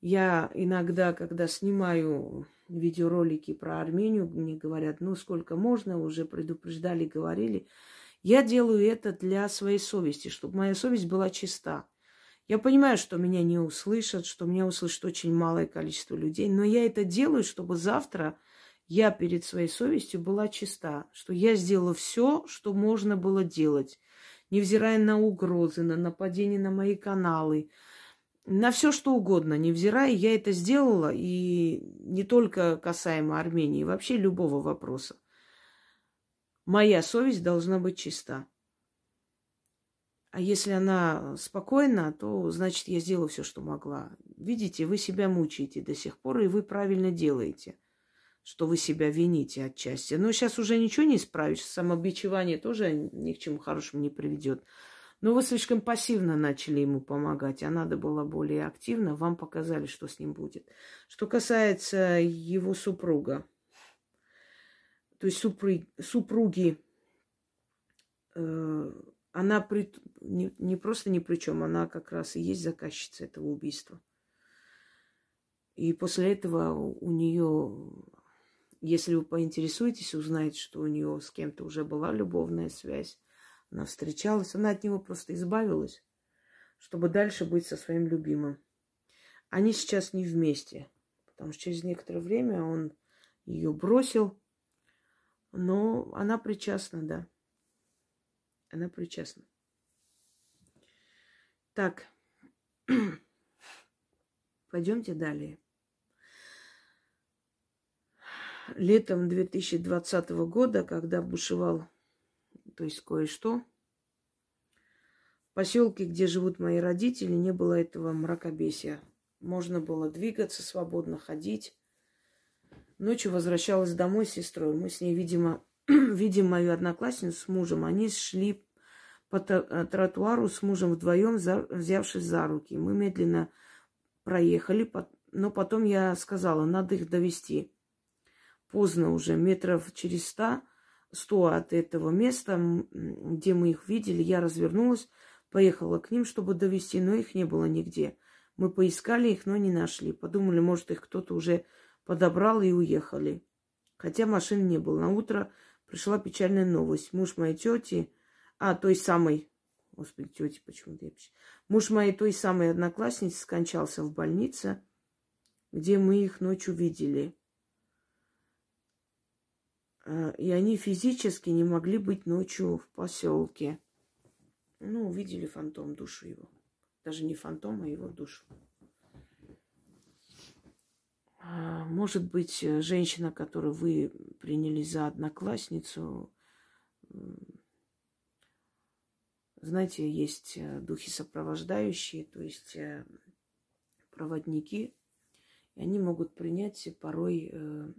я иногда, когда снимаю видеоролики про Армению, мне говорят, ну сколько можно, уже предупреждали, говорили. Я делаю это для своей совести, чтобы моя совесть была чиста. Я понимаю, что меня не услышат, что меня услышит очень малое количество людей, но я это делаю, чтобы завтра я перед своей совестью была чиста, что я сделала все, что можно было делать, невзирая на угрозы, на нападения на мои каналы, на все что угодно, невзирая, я это сделала, и не только касаемо Армении, вообще любого вопроса. Моя совесть должна быть чиста. А если она спокойна, то значит я сделала все, что могла. Видите, вы себя мучаете до сих пор, и вы правильно делаете – что вы себя вините отчасти. Но сейчас уже ничего не исправишь. Самобичевание тоже ни к чему хорошему не приведет. Но вы слишком пассивно начали ему помогать, а надо было более активно. Вам показали, что с ним будет. Что касается его супруга, то есть супруги, супруги э, она при, не, не просто ни при чем, она как раз и есть заказчица этого убийства. И после этого у нее если вы поинтересуетесь, узнаете, что у нее с кем-то уже была любовная связь, она встречалась, она от него просто избавилась, чтобы дальше быть со своим любимым. Они сейчас не вместе, потому что через некоторое время он ее бросил, но она причастна, да. Она причастна. Так, [clears throat] пойдемте далее. летом 2020 года, когда бушевал, то есть кое-что, в поселке, где живут мои родители, не было этого мракобесия. Можно было двигаться свободно, ходить. Ночью возвращалась домой с сестрой. Мы с ней, видимо, [clears throat] видим мою одноклассницу с мужем. Они шли по э, тротуару с мужем вдвоем, взявшись за руки. Мы медленно проехали, но потом я сказала, надо их довести поздно уже, метров через ста, сто от этого места, где мы их видели, я развернулась, поехала к ним, чтобы довести, но их не было нигде. Мы поискали их, но не нашли. Подумали, может, их кто-то уже подобрал и уехали. Хотя машин не было. На утро пришла печальная новость. Муж моей тети, а, той самой, господи, тети почему-то я пишу. Муж моей той самой одноклассницы скончался в больнице, где мы их ночью видели. Э, и они физически не могли быть ночью в поселке. Ну, увидели фантом душу его. Даже не фантом, а его душу. А, может быть, женщина, которую вы приняли за одноклассницу, знаете, есть э, духи сопровождающие, то есть э, проводники, и они могут принять порой, э,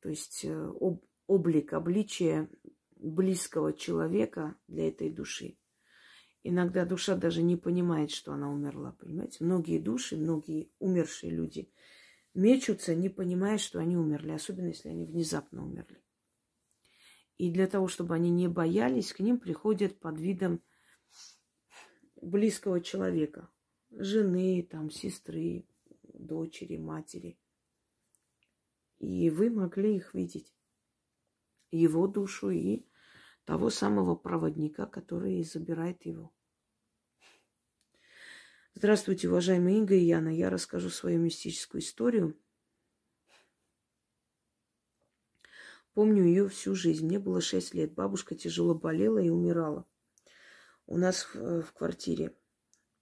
то есть об, облик, обличие близкого человека для этой души. Иногда душа даже не понимает, что она умерла, понимаете? Многие души, многие умершие люди мечутся, не понимая, что они умерли, особенно если они внезапно умерли. И для того, чтобы они не боялись, к ним приходят под видом близкого человека. Жены, там, сестры, дочери, матери. И вы могли их видеть. Его душу и того самого проводника, который забирает его. Здравствуйте, уважаемые Инга и Яна. Я расскажу свою мистическую историю – Помню ее всю жизнь. Мне было шесть лет. Бабушка тяжело болела и умирала. У нас в, в квартире.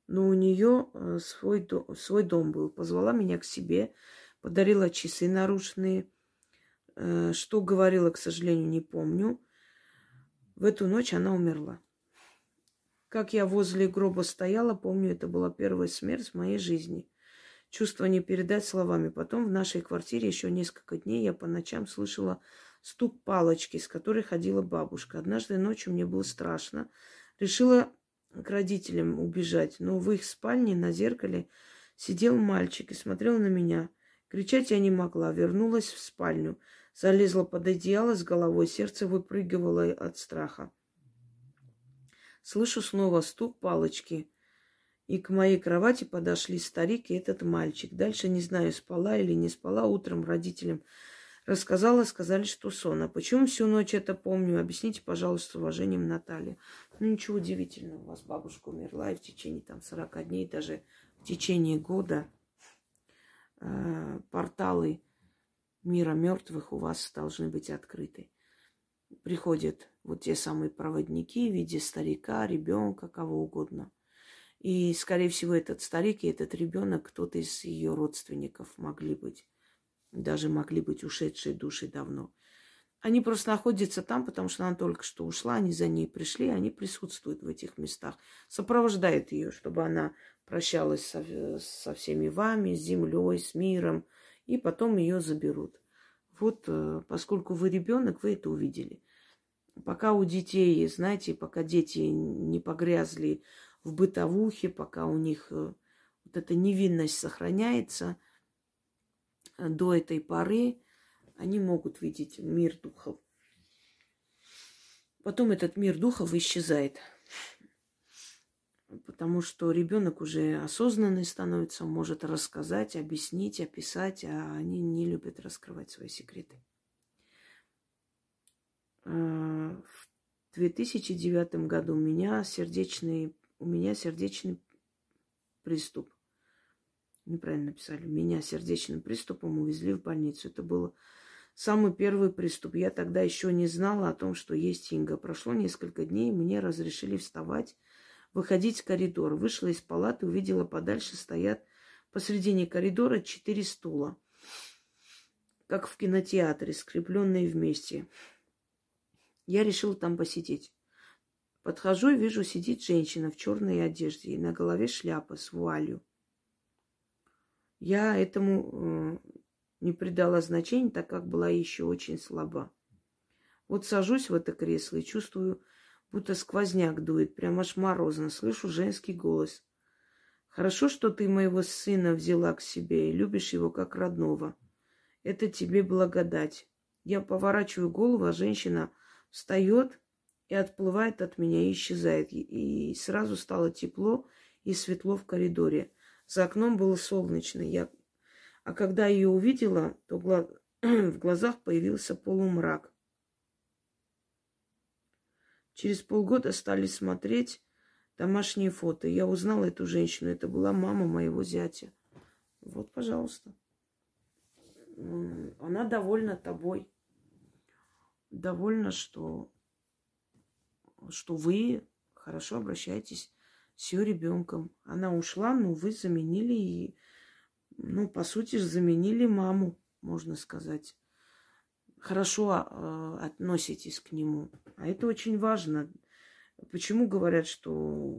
Но у нее э, свой, свой дом был. Позвала меня к себе, подарила часы наручные. Э, что говорила, к сожалению, не помню. В эту ночь она умерла. Как я возле гроба стояла, помню, это была первая смерть в моей жизни. Чувство не передать словами. Потом в нашей квартире еще несколько дней я по ночам слышала стук палочки, с которой ходила бабушка. Однажды ночью мне было страшно. Решила к родителям убежать, но в их спальне на зеркале сидел мальчик и смотрел на меня. Кричать я не могла, вернулась в спальню, залезла под одеяло с головой, сердце выпрыгивало от страха. Слышу снова стук палочки, и к моей кровати подошли старик и этот мальчик. Дальше не знаю, спала или не спала утром родителям Рассказала, сказали, что сон. А почему всю ночь это помню? Объясните, пожалуйста, с уважением, Наталья. Ну, ничего удивительного. У вас бабушка умерла, и в течение там 40 дней, даже в течение года э, порталы мира мертвых у вас должны быть открыты. Приходят вот те самые проводники в виде старика, ребенка, кого угодно. И, скорее всего, этот старик и этот ребенок кто-то из ее родственников могли быть даже могли быть ушедшие души давно. Они просто находятся там, потому что она только что ушла, они за ней пришли, они присутствуют в этих местах, сопровождают ее, чтобы она прощалась со, со всеми вами, с землей, с миром, и потом ее заберут. Вот, э, поскольку вы ребенок, вы это увидели. Пока у детей, знаете, пока дети не погрязли в бытовухе, пока у них э, вот эта невинность сохраняется – до этой поры они могут видеть мир духов. Потом этот мир духов исчезает. Потому что ребенок уже осознанный становится, может рассказать, объяснить, описать, а они не любят раскрывать свои секреты. А, в 2009 году у меня сердечный, у меня сердечный приступ неправильно написали, меня сердечным приступом увезли в больницу. Это был самый первый приступ. Я тогда еще не знала о том, что есть Инга. Прошло несколько дней, мне разрешили вставать, выходить в коридор. Вышла из палаты, увидела подальше стоят посредине коридора четыре стула, как в кинотеатре, скрепленные вместе. Я решила там посидеть. Подхожу и вижу, сидит женщина в черной одежде, и на голове шляпа с вуалью. Я этому э, не придала значения, так как была еще очень слаба. Вот сажусь в это кресло и чувствую, будто сквозняк дует, прямо аж морозно. Слышу женский голос. Хорошо, что ты моего сына взяла к себе и любишь его как родного. Это тебе благодать. Я поворачиваю голову, а женщина встает и отплывает от меня и исчезает. И сразу стало тепло и светло в коридоре. За окном было солнечно. Я... А когда ее увидела, то гла... [clears throat] в глазах появился полумрак. Через полгода стали смотреть домашние фото. Я узнала эту женщину. Это была мама моего зятя. Вот, пожалуйста. Она довольна тобой. Довольна, что, что вы хорошо обращаетесь с ее ребенком. Она ушла, но вы заменили ну, по сути, заменили маму, можно сказать. Хорошо э, относитесь к нему. А это очень важно. Почему говорят, что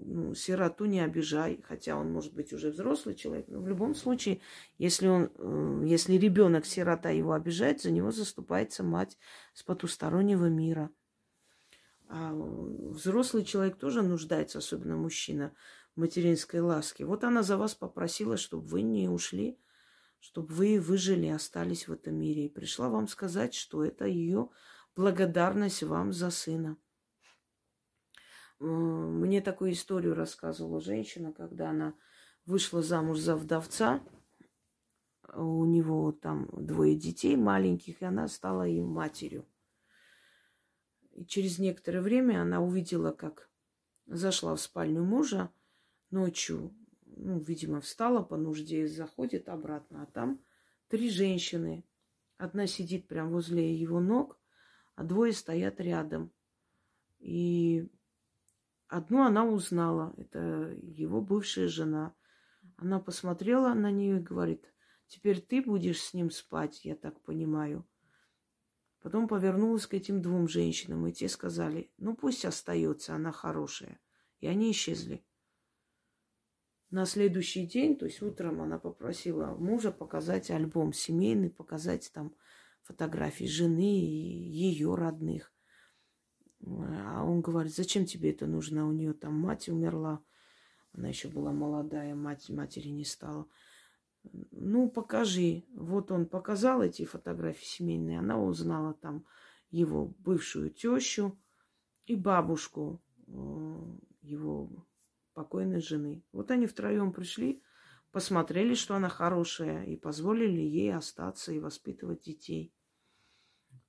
ну, сироту не обижай, хотя он может быть уже взрослый человек, но в любом случае, если он, э, если ребенок сирота его обижает, за него заступается мать с потустороннего мира. А взрослый человек тоже нуждается, особенно мужчина, в материнской ласке. Вот она за вас попросила, чтобы вы не ушли, чтобы вы выжили, остались в этом мире. И пришла вам сказать, что это ее благодарность вам за сына. Мне такую историю рассказывала женщина, когда она вышла замуж за вдовца. У него там двое детей маленьких, и она стала им матерью. И через некоторое время она увидела, как зашла в спальню мужа ночью, ну, видимо, встала по нужде и заходит обратно, а там три женщины. Одна сидит прямо возле его ног, а двое стоят рядом. И Одну она узнала, это его бывшая жена. Она посмотрела на нее и говорит, теперь ты будешь с ним спать, я так понимаю. Потом повернулась к этим двум женщинам, и те сказали, ну пусть остается, она хорошая. И они исчезли. На следующий день, то есть утром, она попросила мужа показать альбом семейный, показать там фотографии жены и ее родных. А он говорит, зачем тебе это нужно? У нее там мать умерла. Она еще была молодая, мать матери не стала. Ну, покажи. Вот он показал эти фотографии семейные. Она узнала там его бывшую тещу и бабушку э, его покойной жены. Вот они втроем пришли, посмотрели, что она хорошая, и позволили ей остаться и воспитывать детей.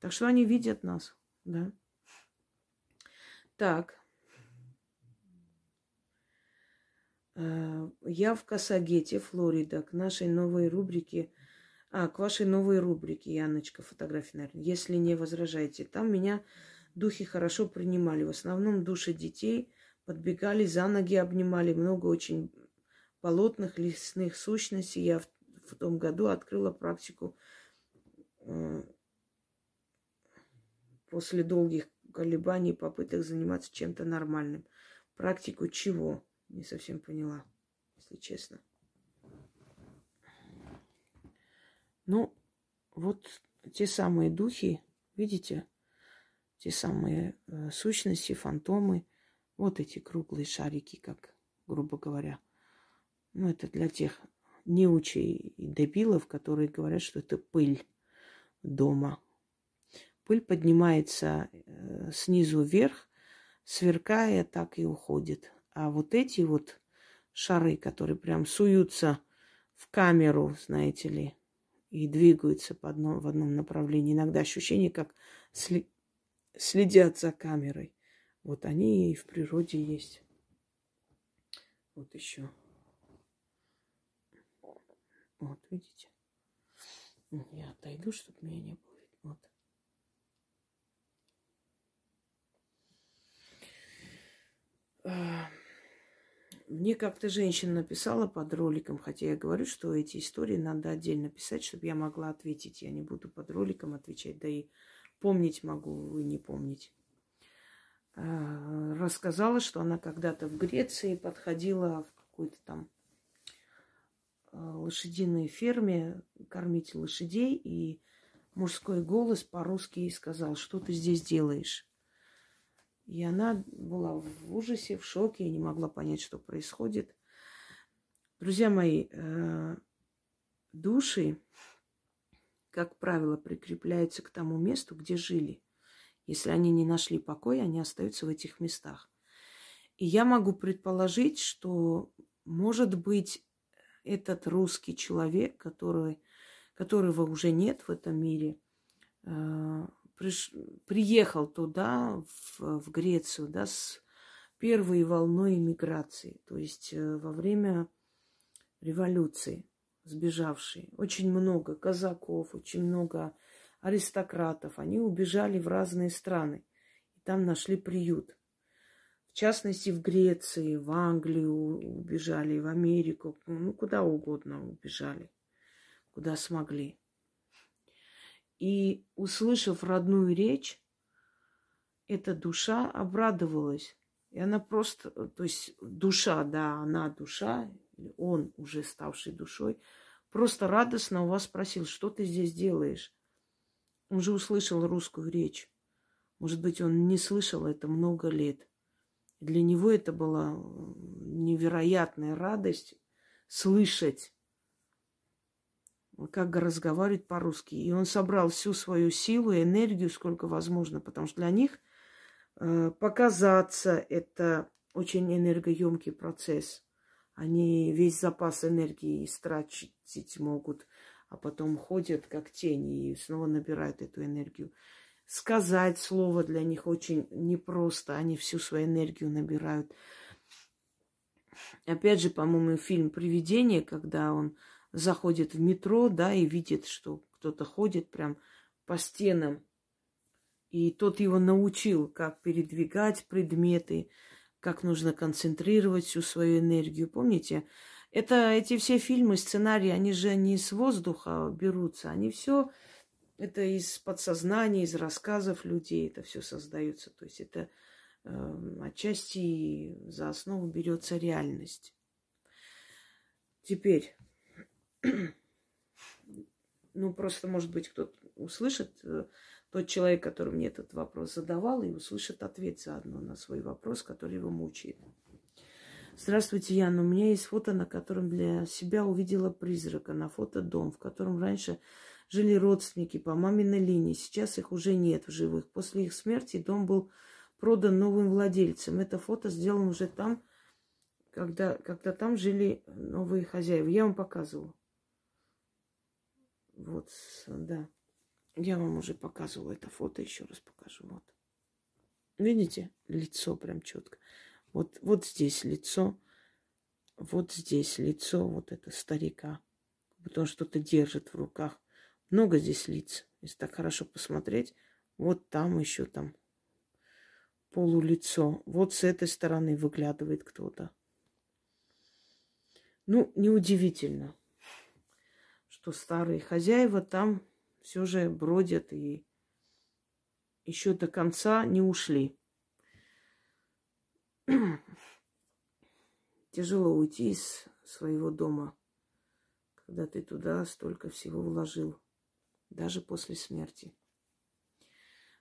Так что они видят нас, да. Так. Э, я в Касагете, Флорида, к нашей новой рубрике. А, к вашей новой рубрике, Яночка, фотографии, наверное. Если не возражаете. Там меня духи хорошо принимали. В основном души детей подбегали, за ноги обнимали. Много очень болотных лесных сущностей. Я в, в том году открыла практику э, после долгих колебаний, попыток заниматься чем-то нормальным. Практику чего? Не совсем поняла, если честно. Ну, вот те самые духи, видите, те самые э, сущности, фантомы, вот эти круглые шарики, как грубо говоря. Ну, это для тех неучей и дебилов, которые говорят, что это пыль дома, Пыль поднимается э, снизу вверх, сверкая, так и уходит. А вот эти вот шары, которые прям суются в камеру, знаете ли, и двигаются по одном, в одном направлении. Иногда ощущение, как сли, следят за камерой. Вот они и в природе есть. Вот еще. Вот, видите? Я отойду, чтобы меня не было. Вот. Мне как-то женщина написала под роликом, хотя я говорю, что эти истории надо отдельно писать, чтобы я могла ответить. Я не буду под роликом отвечать, да и помнить могу и не помнить. А, рассказала, что она когда-то в Греции подходила в какой-то там а, лошадиной ферме кормить лошадей, и мужской голос по-русски сказал, что ты здесь делаешь. И она была в ужасе, в шоке, не могла понять, что происходит. Друзья мои, э, души, как правило, прикрепляются к тому месту, где жили. Если они не нашли покоя, они остаются в этих местах. И я могу предположить, что, может быть, этот русский человек, который, которого уже нет в этом мире, э, приш... приехал туда, в, в Грецию, да, с первой волной иммиграции, то есть э, во время революции сбежавшие. Очень много казаков, очень много аристократов. Они убежали в разные страны и там нашли приют. В частности, в Греции, в Англию убежали, в Америку, ну, куда угодно убежали. куда смогли. И, услышав родную речь, эта душа обрадовалась. И она просто, то есть душа, да, она душа, он уже ставший душой, просто радостно у вас спросил, что ты здесь делаешь? Он же услышал русскую речь. Может быть, он не слышал это много лет. Для него это была невероятная радость слышать, как разговаривать по-русски. И он собрал всю свою силу и энергию, сколько возможно, потому что для них э, показаться это очень энергоемкий процесс. Они весь запас энергии истратить могут, а потом ходят как тени и снова набирают эту энергию. Сказать слово для них очень непросто, они всю свою энергию набирают. Опять же, по-моему, фильм «Привидение», когда он заходит в метро, да, и видит, что кто-то ходит прям по стенам. И тот его научил, как передвигать предметы, как нужно концентрировать всю свою энергию. Помните, это эти все фильмы, сценарии, они же не с воздуха берутся, они все это из подсознания, из рассказов людей, это все создается. То есть это э, отчасти за основу берется реальность. Теперь, [clears throat] ну просто, может быть, кто-то услышит, э, тот человек, который мне этот вопрос задавал, и услышит ответ заодно на свой вопрос, который его мучает. Здравствуйте, Яна. У меня есть фото, на котором для себя увидела призрака. На фото дом, в котором раньше жили родственники по маминой линии. Сейчас их уже нет в живых. После их смерти дом был продан новым владельцам. Это фото сделано уже там, когда, когда там жили новые хозяева. Я вам показывала. Вот, да. Я вам уже показывала это фото, еще раз покажу. Вот. Видите? Лицо прям четко. Вот, вот здесь лицо, вот здесь лицо вот это старика. Будто он что-то держит в руках. Много здесь лиц. Если так хорошо посмотреть, вот там еще там полулицо. Вот с этой стороны выглядывает кто-то. Ну, неудивительно, что старые хозяева там все же бродят и еще до конца не ушли. [clears throat] Тяжело уйти из своего дома, когда ты туда столько всего вложил, даже после смерти.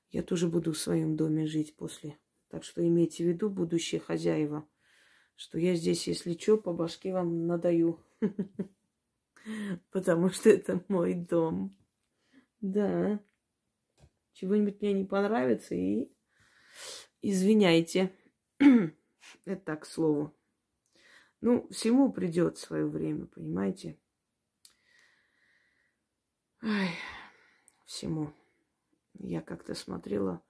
Я тоже буду в своем доме жить после. Так что имейте в виду, будущие хозяева, что я здесь, если что, по башке вам надаю. [laughs] Потому что это мой дом. Да. Чего-нибудь мне не понравится и извиняйте. [clears throat] Это так, к слову. Ну, всему придет свое время, понимаете? Ай, всему. Я как-то смотрела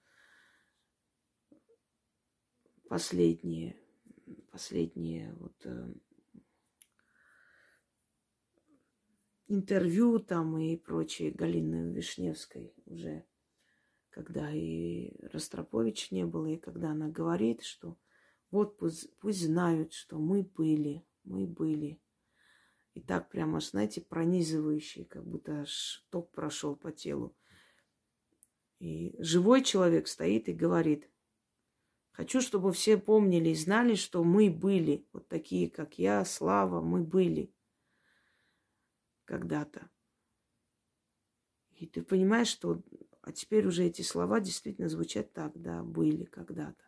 последние, последние вот э, интервью там и прочее Галины Вишневской уже, когда и Ростропович не было, и когда она говорит, что вот пусть, пусть знают, что мы были, мы были. И так прямо, знаете, пронизывающий, как будто аж ток прошел по телу. И живой человек стоит и говорит, хочу, чтобы все помнили и знали, что мы были, вот такие, как я, Слава, мы были когда-то. И ты понимаешь, что... А теперь уже эти слова действительно звучат так, да, были когда-то.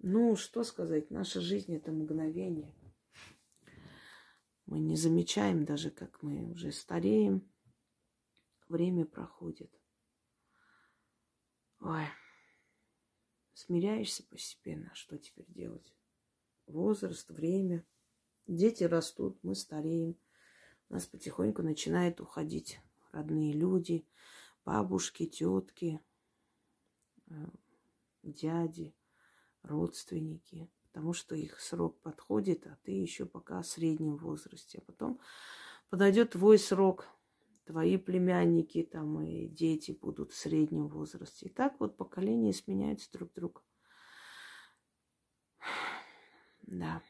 Ну, что сказать, наша жизнь это мгновение. Мы не замечаем даже, как мы уже стареем. Время проходит. Ой, смиряешься постепенно. Что теперь делать? Возраст, время. Дети растут, мы стареем. У нас потихоньку начинает уходить родные люди, бабушки, тетки, э, дяди родственники, потому что их срок подходит, а ты еще пока в среднем возрасте. А потом подойдет твой срок, твои племянники там и дети будут в среднем возрасте. И так вот поколения сменяются друг друга. [sighs] Да.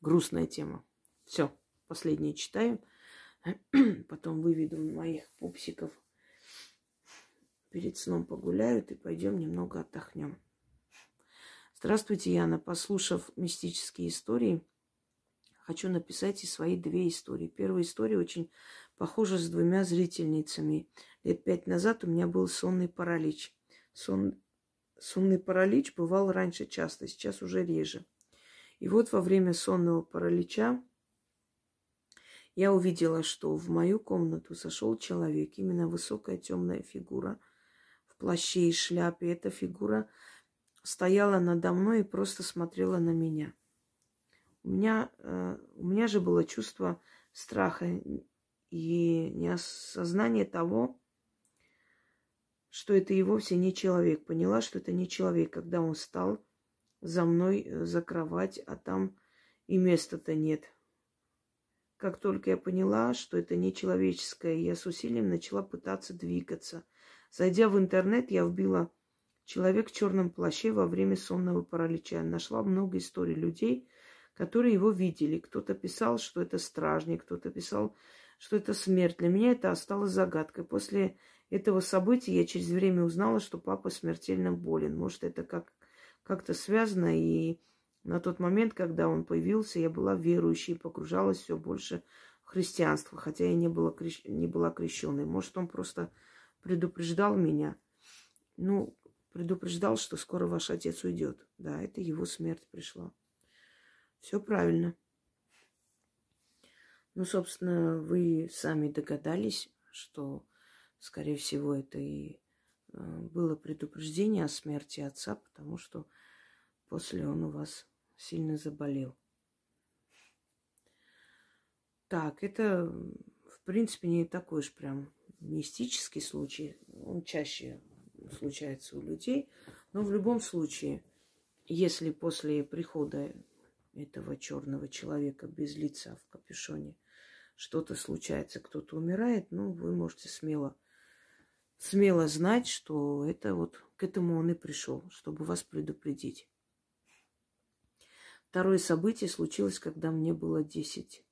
Грустная тема. Все. последнее читаю. [clears throat] Потом выведу моих пупсиков. Перед сном погуляют и пойдем немного отдохнем. Здравствуйте, Яна. Послушав мистические истории, хочу написать и свои две истории. Первая история очень похожа с двумя зрительницами. Лет пять назад у меня был сонный паралич. Сон... Сонный паралич бывал раньше часто, сейчас уже реже. И вот во время сонного паралича я увидела, что в мою комнату сошел человек, именно высокая темная фигура в плаще и шляпе. Эта фигура стояла надо мной и просто смотрела на меня. У меня, э, у меня же было чувство страха и неосознание того, что это и вовсе не человек. Поняла, что это не человек, когда он стал за мной э, за кровать, а там и места-то нет. Как только я поняла, что это не человеческое, я с усилием начала пытаться двигаться. Зайдя в интернет, я вбила «Человек в черном плаще во время сонного паралича». Нашла много историй людей, которые его видели. Кто-то писал, что это стражник, кто-то писал, что это смерть. Для меня это осталось загадкой. После этого события я через время узнала, что папа смертельно болен. Может, это как как-то связано. И на тот момент, когда он появился, я была верующей, погружалась все больше в христианство, хотя я не была, крещ... не была крещенной. Может, он просто предупреждал меня. Ну, предупреждал, что скоро ваш отец уйдет. Да, это его смерть пришла. Все правильно. Ну, собственно, вы сами догадались, что, скорее всего, это и э, было предупреждение о смерти отца, потому что После он у вас сильно заболел. Так, это, в принципе, не такой уж прям мистический случай. Он чаще случается у людей. Но в любом случае, если после прихода этого черного человека без лица в капюшоне что-то случается, кто-то умирает, ну, вы можете смело, смело знать, что это вот к этому он и пришел, чтобы вас предупредить. Второе событие случилось, когда мне было десять.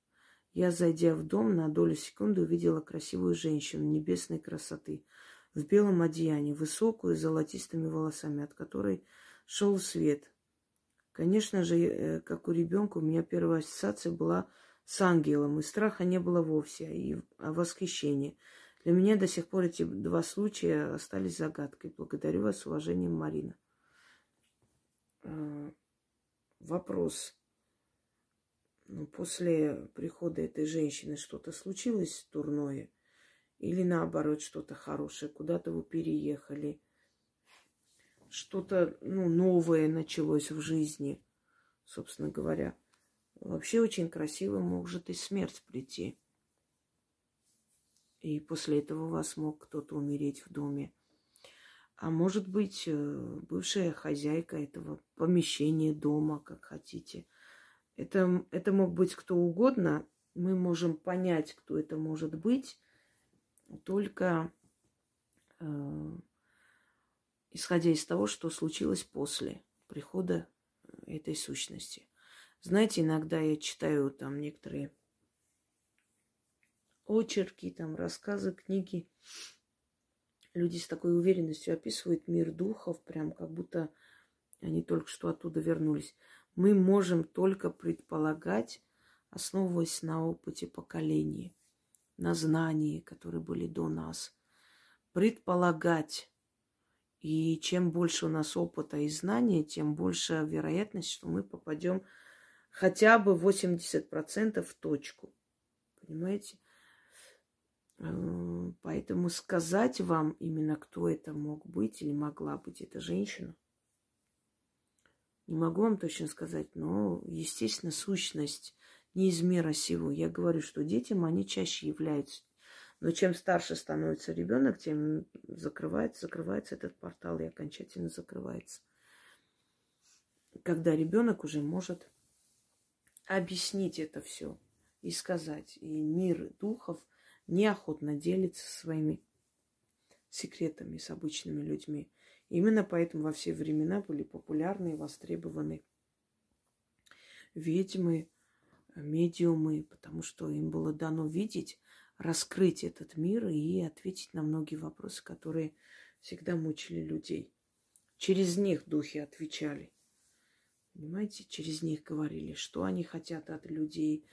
Я, зайдя в дом, на долю секунды увидела красивую женщину небесной красоты в белом одеянии, высокую, с золотистыми волосами, от которой шел свет. Конечно же, э, как у ребенка, у меня первая ассоциация была с ангелом, и страха не было вовсе, и а восхищение. Для меня до сих пор эти два случая остались загадкой. Благодарю вас, с уважением, Марина. Вопрос. Ну, после прихода этой женщины что-то случилось дурное? Или наоборот, что-то хорошее? Куда-то вы переехали? Что-то ну, новое началось в жизни, собственно говоря. Вообще очень красиво может и смерть прийти. И после этого у вас мог кто-то умереть в доме а может быть, э, бывшая хозяйка этого помещения дома, как хотите. Это, это мог быть кто угодно. Мы можем понять, кто это может быть, только э, исходя из того, что случилось после прихода э, этой сущности. Знаете, иногда я читаю там некоторые очерки, там рассказы, книги, люди с такой уверенностью описывают мир духов, прям как будто они только что оттуда вернулись. Мы можем только предполагать, основываясь на опыте поколений, на знании, которые были до нас. Предполагать. И чем больше у нас опыта и знания, тем больше вероятность, что мы попадем хотя бы 80% в точку. Понимаете? Э, поэтому сказать вам именно, кто это мог быть или могла быть эта женщина, не могу вам точно сказать, но, естественно, сущность не из мира сего. Я говорю, что детям они чаще являются. Но чем старше становится ребенок, тем закрывается, закрывается этот портал и окончательно закрывается. Когда ребенок уже может объяснить это все и сказать. И мир духов – неохотно делится своими секретами с обычными людьми. Именно поэтому во все времена были популярны и востребованы ведьмы, медиумы, потому что им было дано видеть, раскрыть этот мир и ответить на многие вопросы, которые всегда мучили людей. Через них духи отвечали. Понимаете, через них говорили, что они хотят от людей,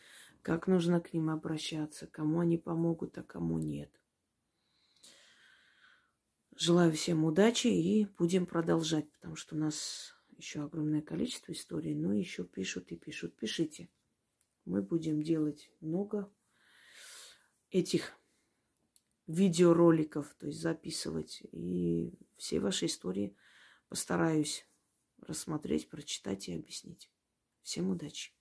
как нужно к ним обращаться, кому они помогут, а кому нет. Желаю всем удачи и будем продолжать, потому что у нас еще огромное количество историй, но еще пишут и пишут. Пишите. Мы будем делать много этих видеороликов, то есть записывать. И все ваши истории постараюсь рассмотреть, прочитать и объяснить. Всем удачи!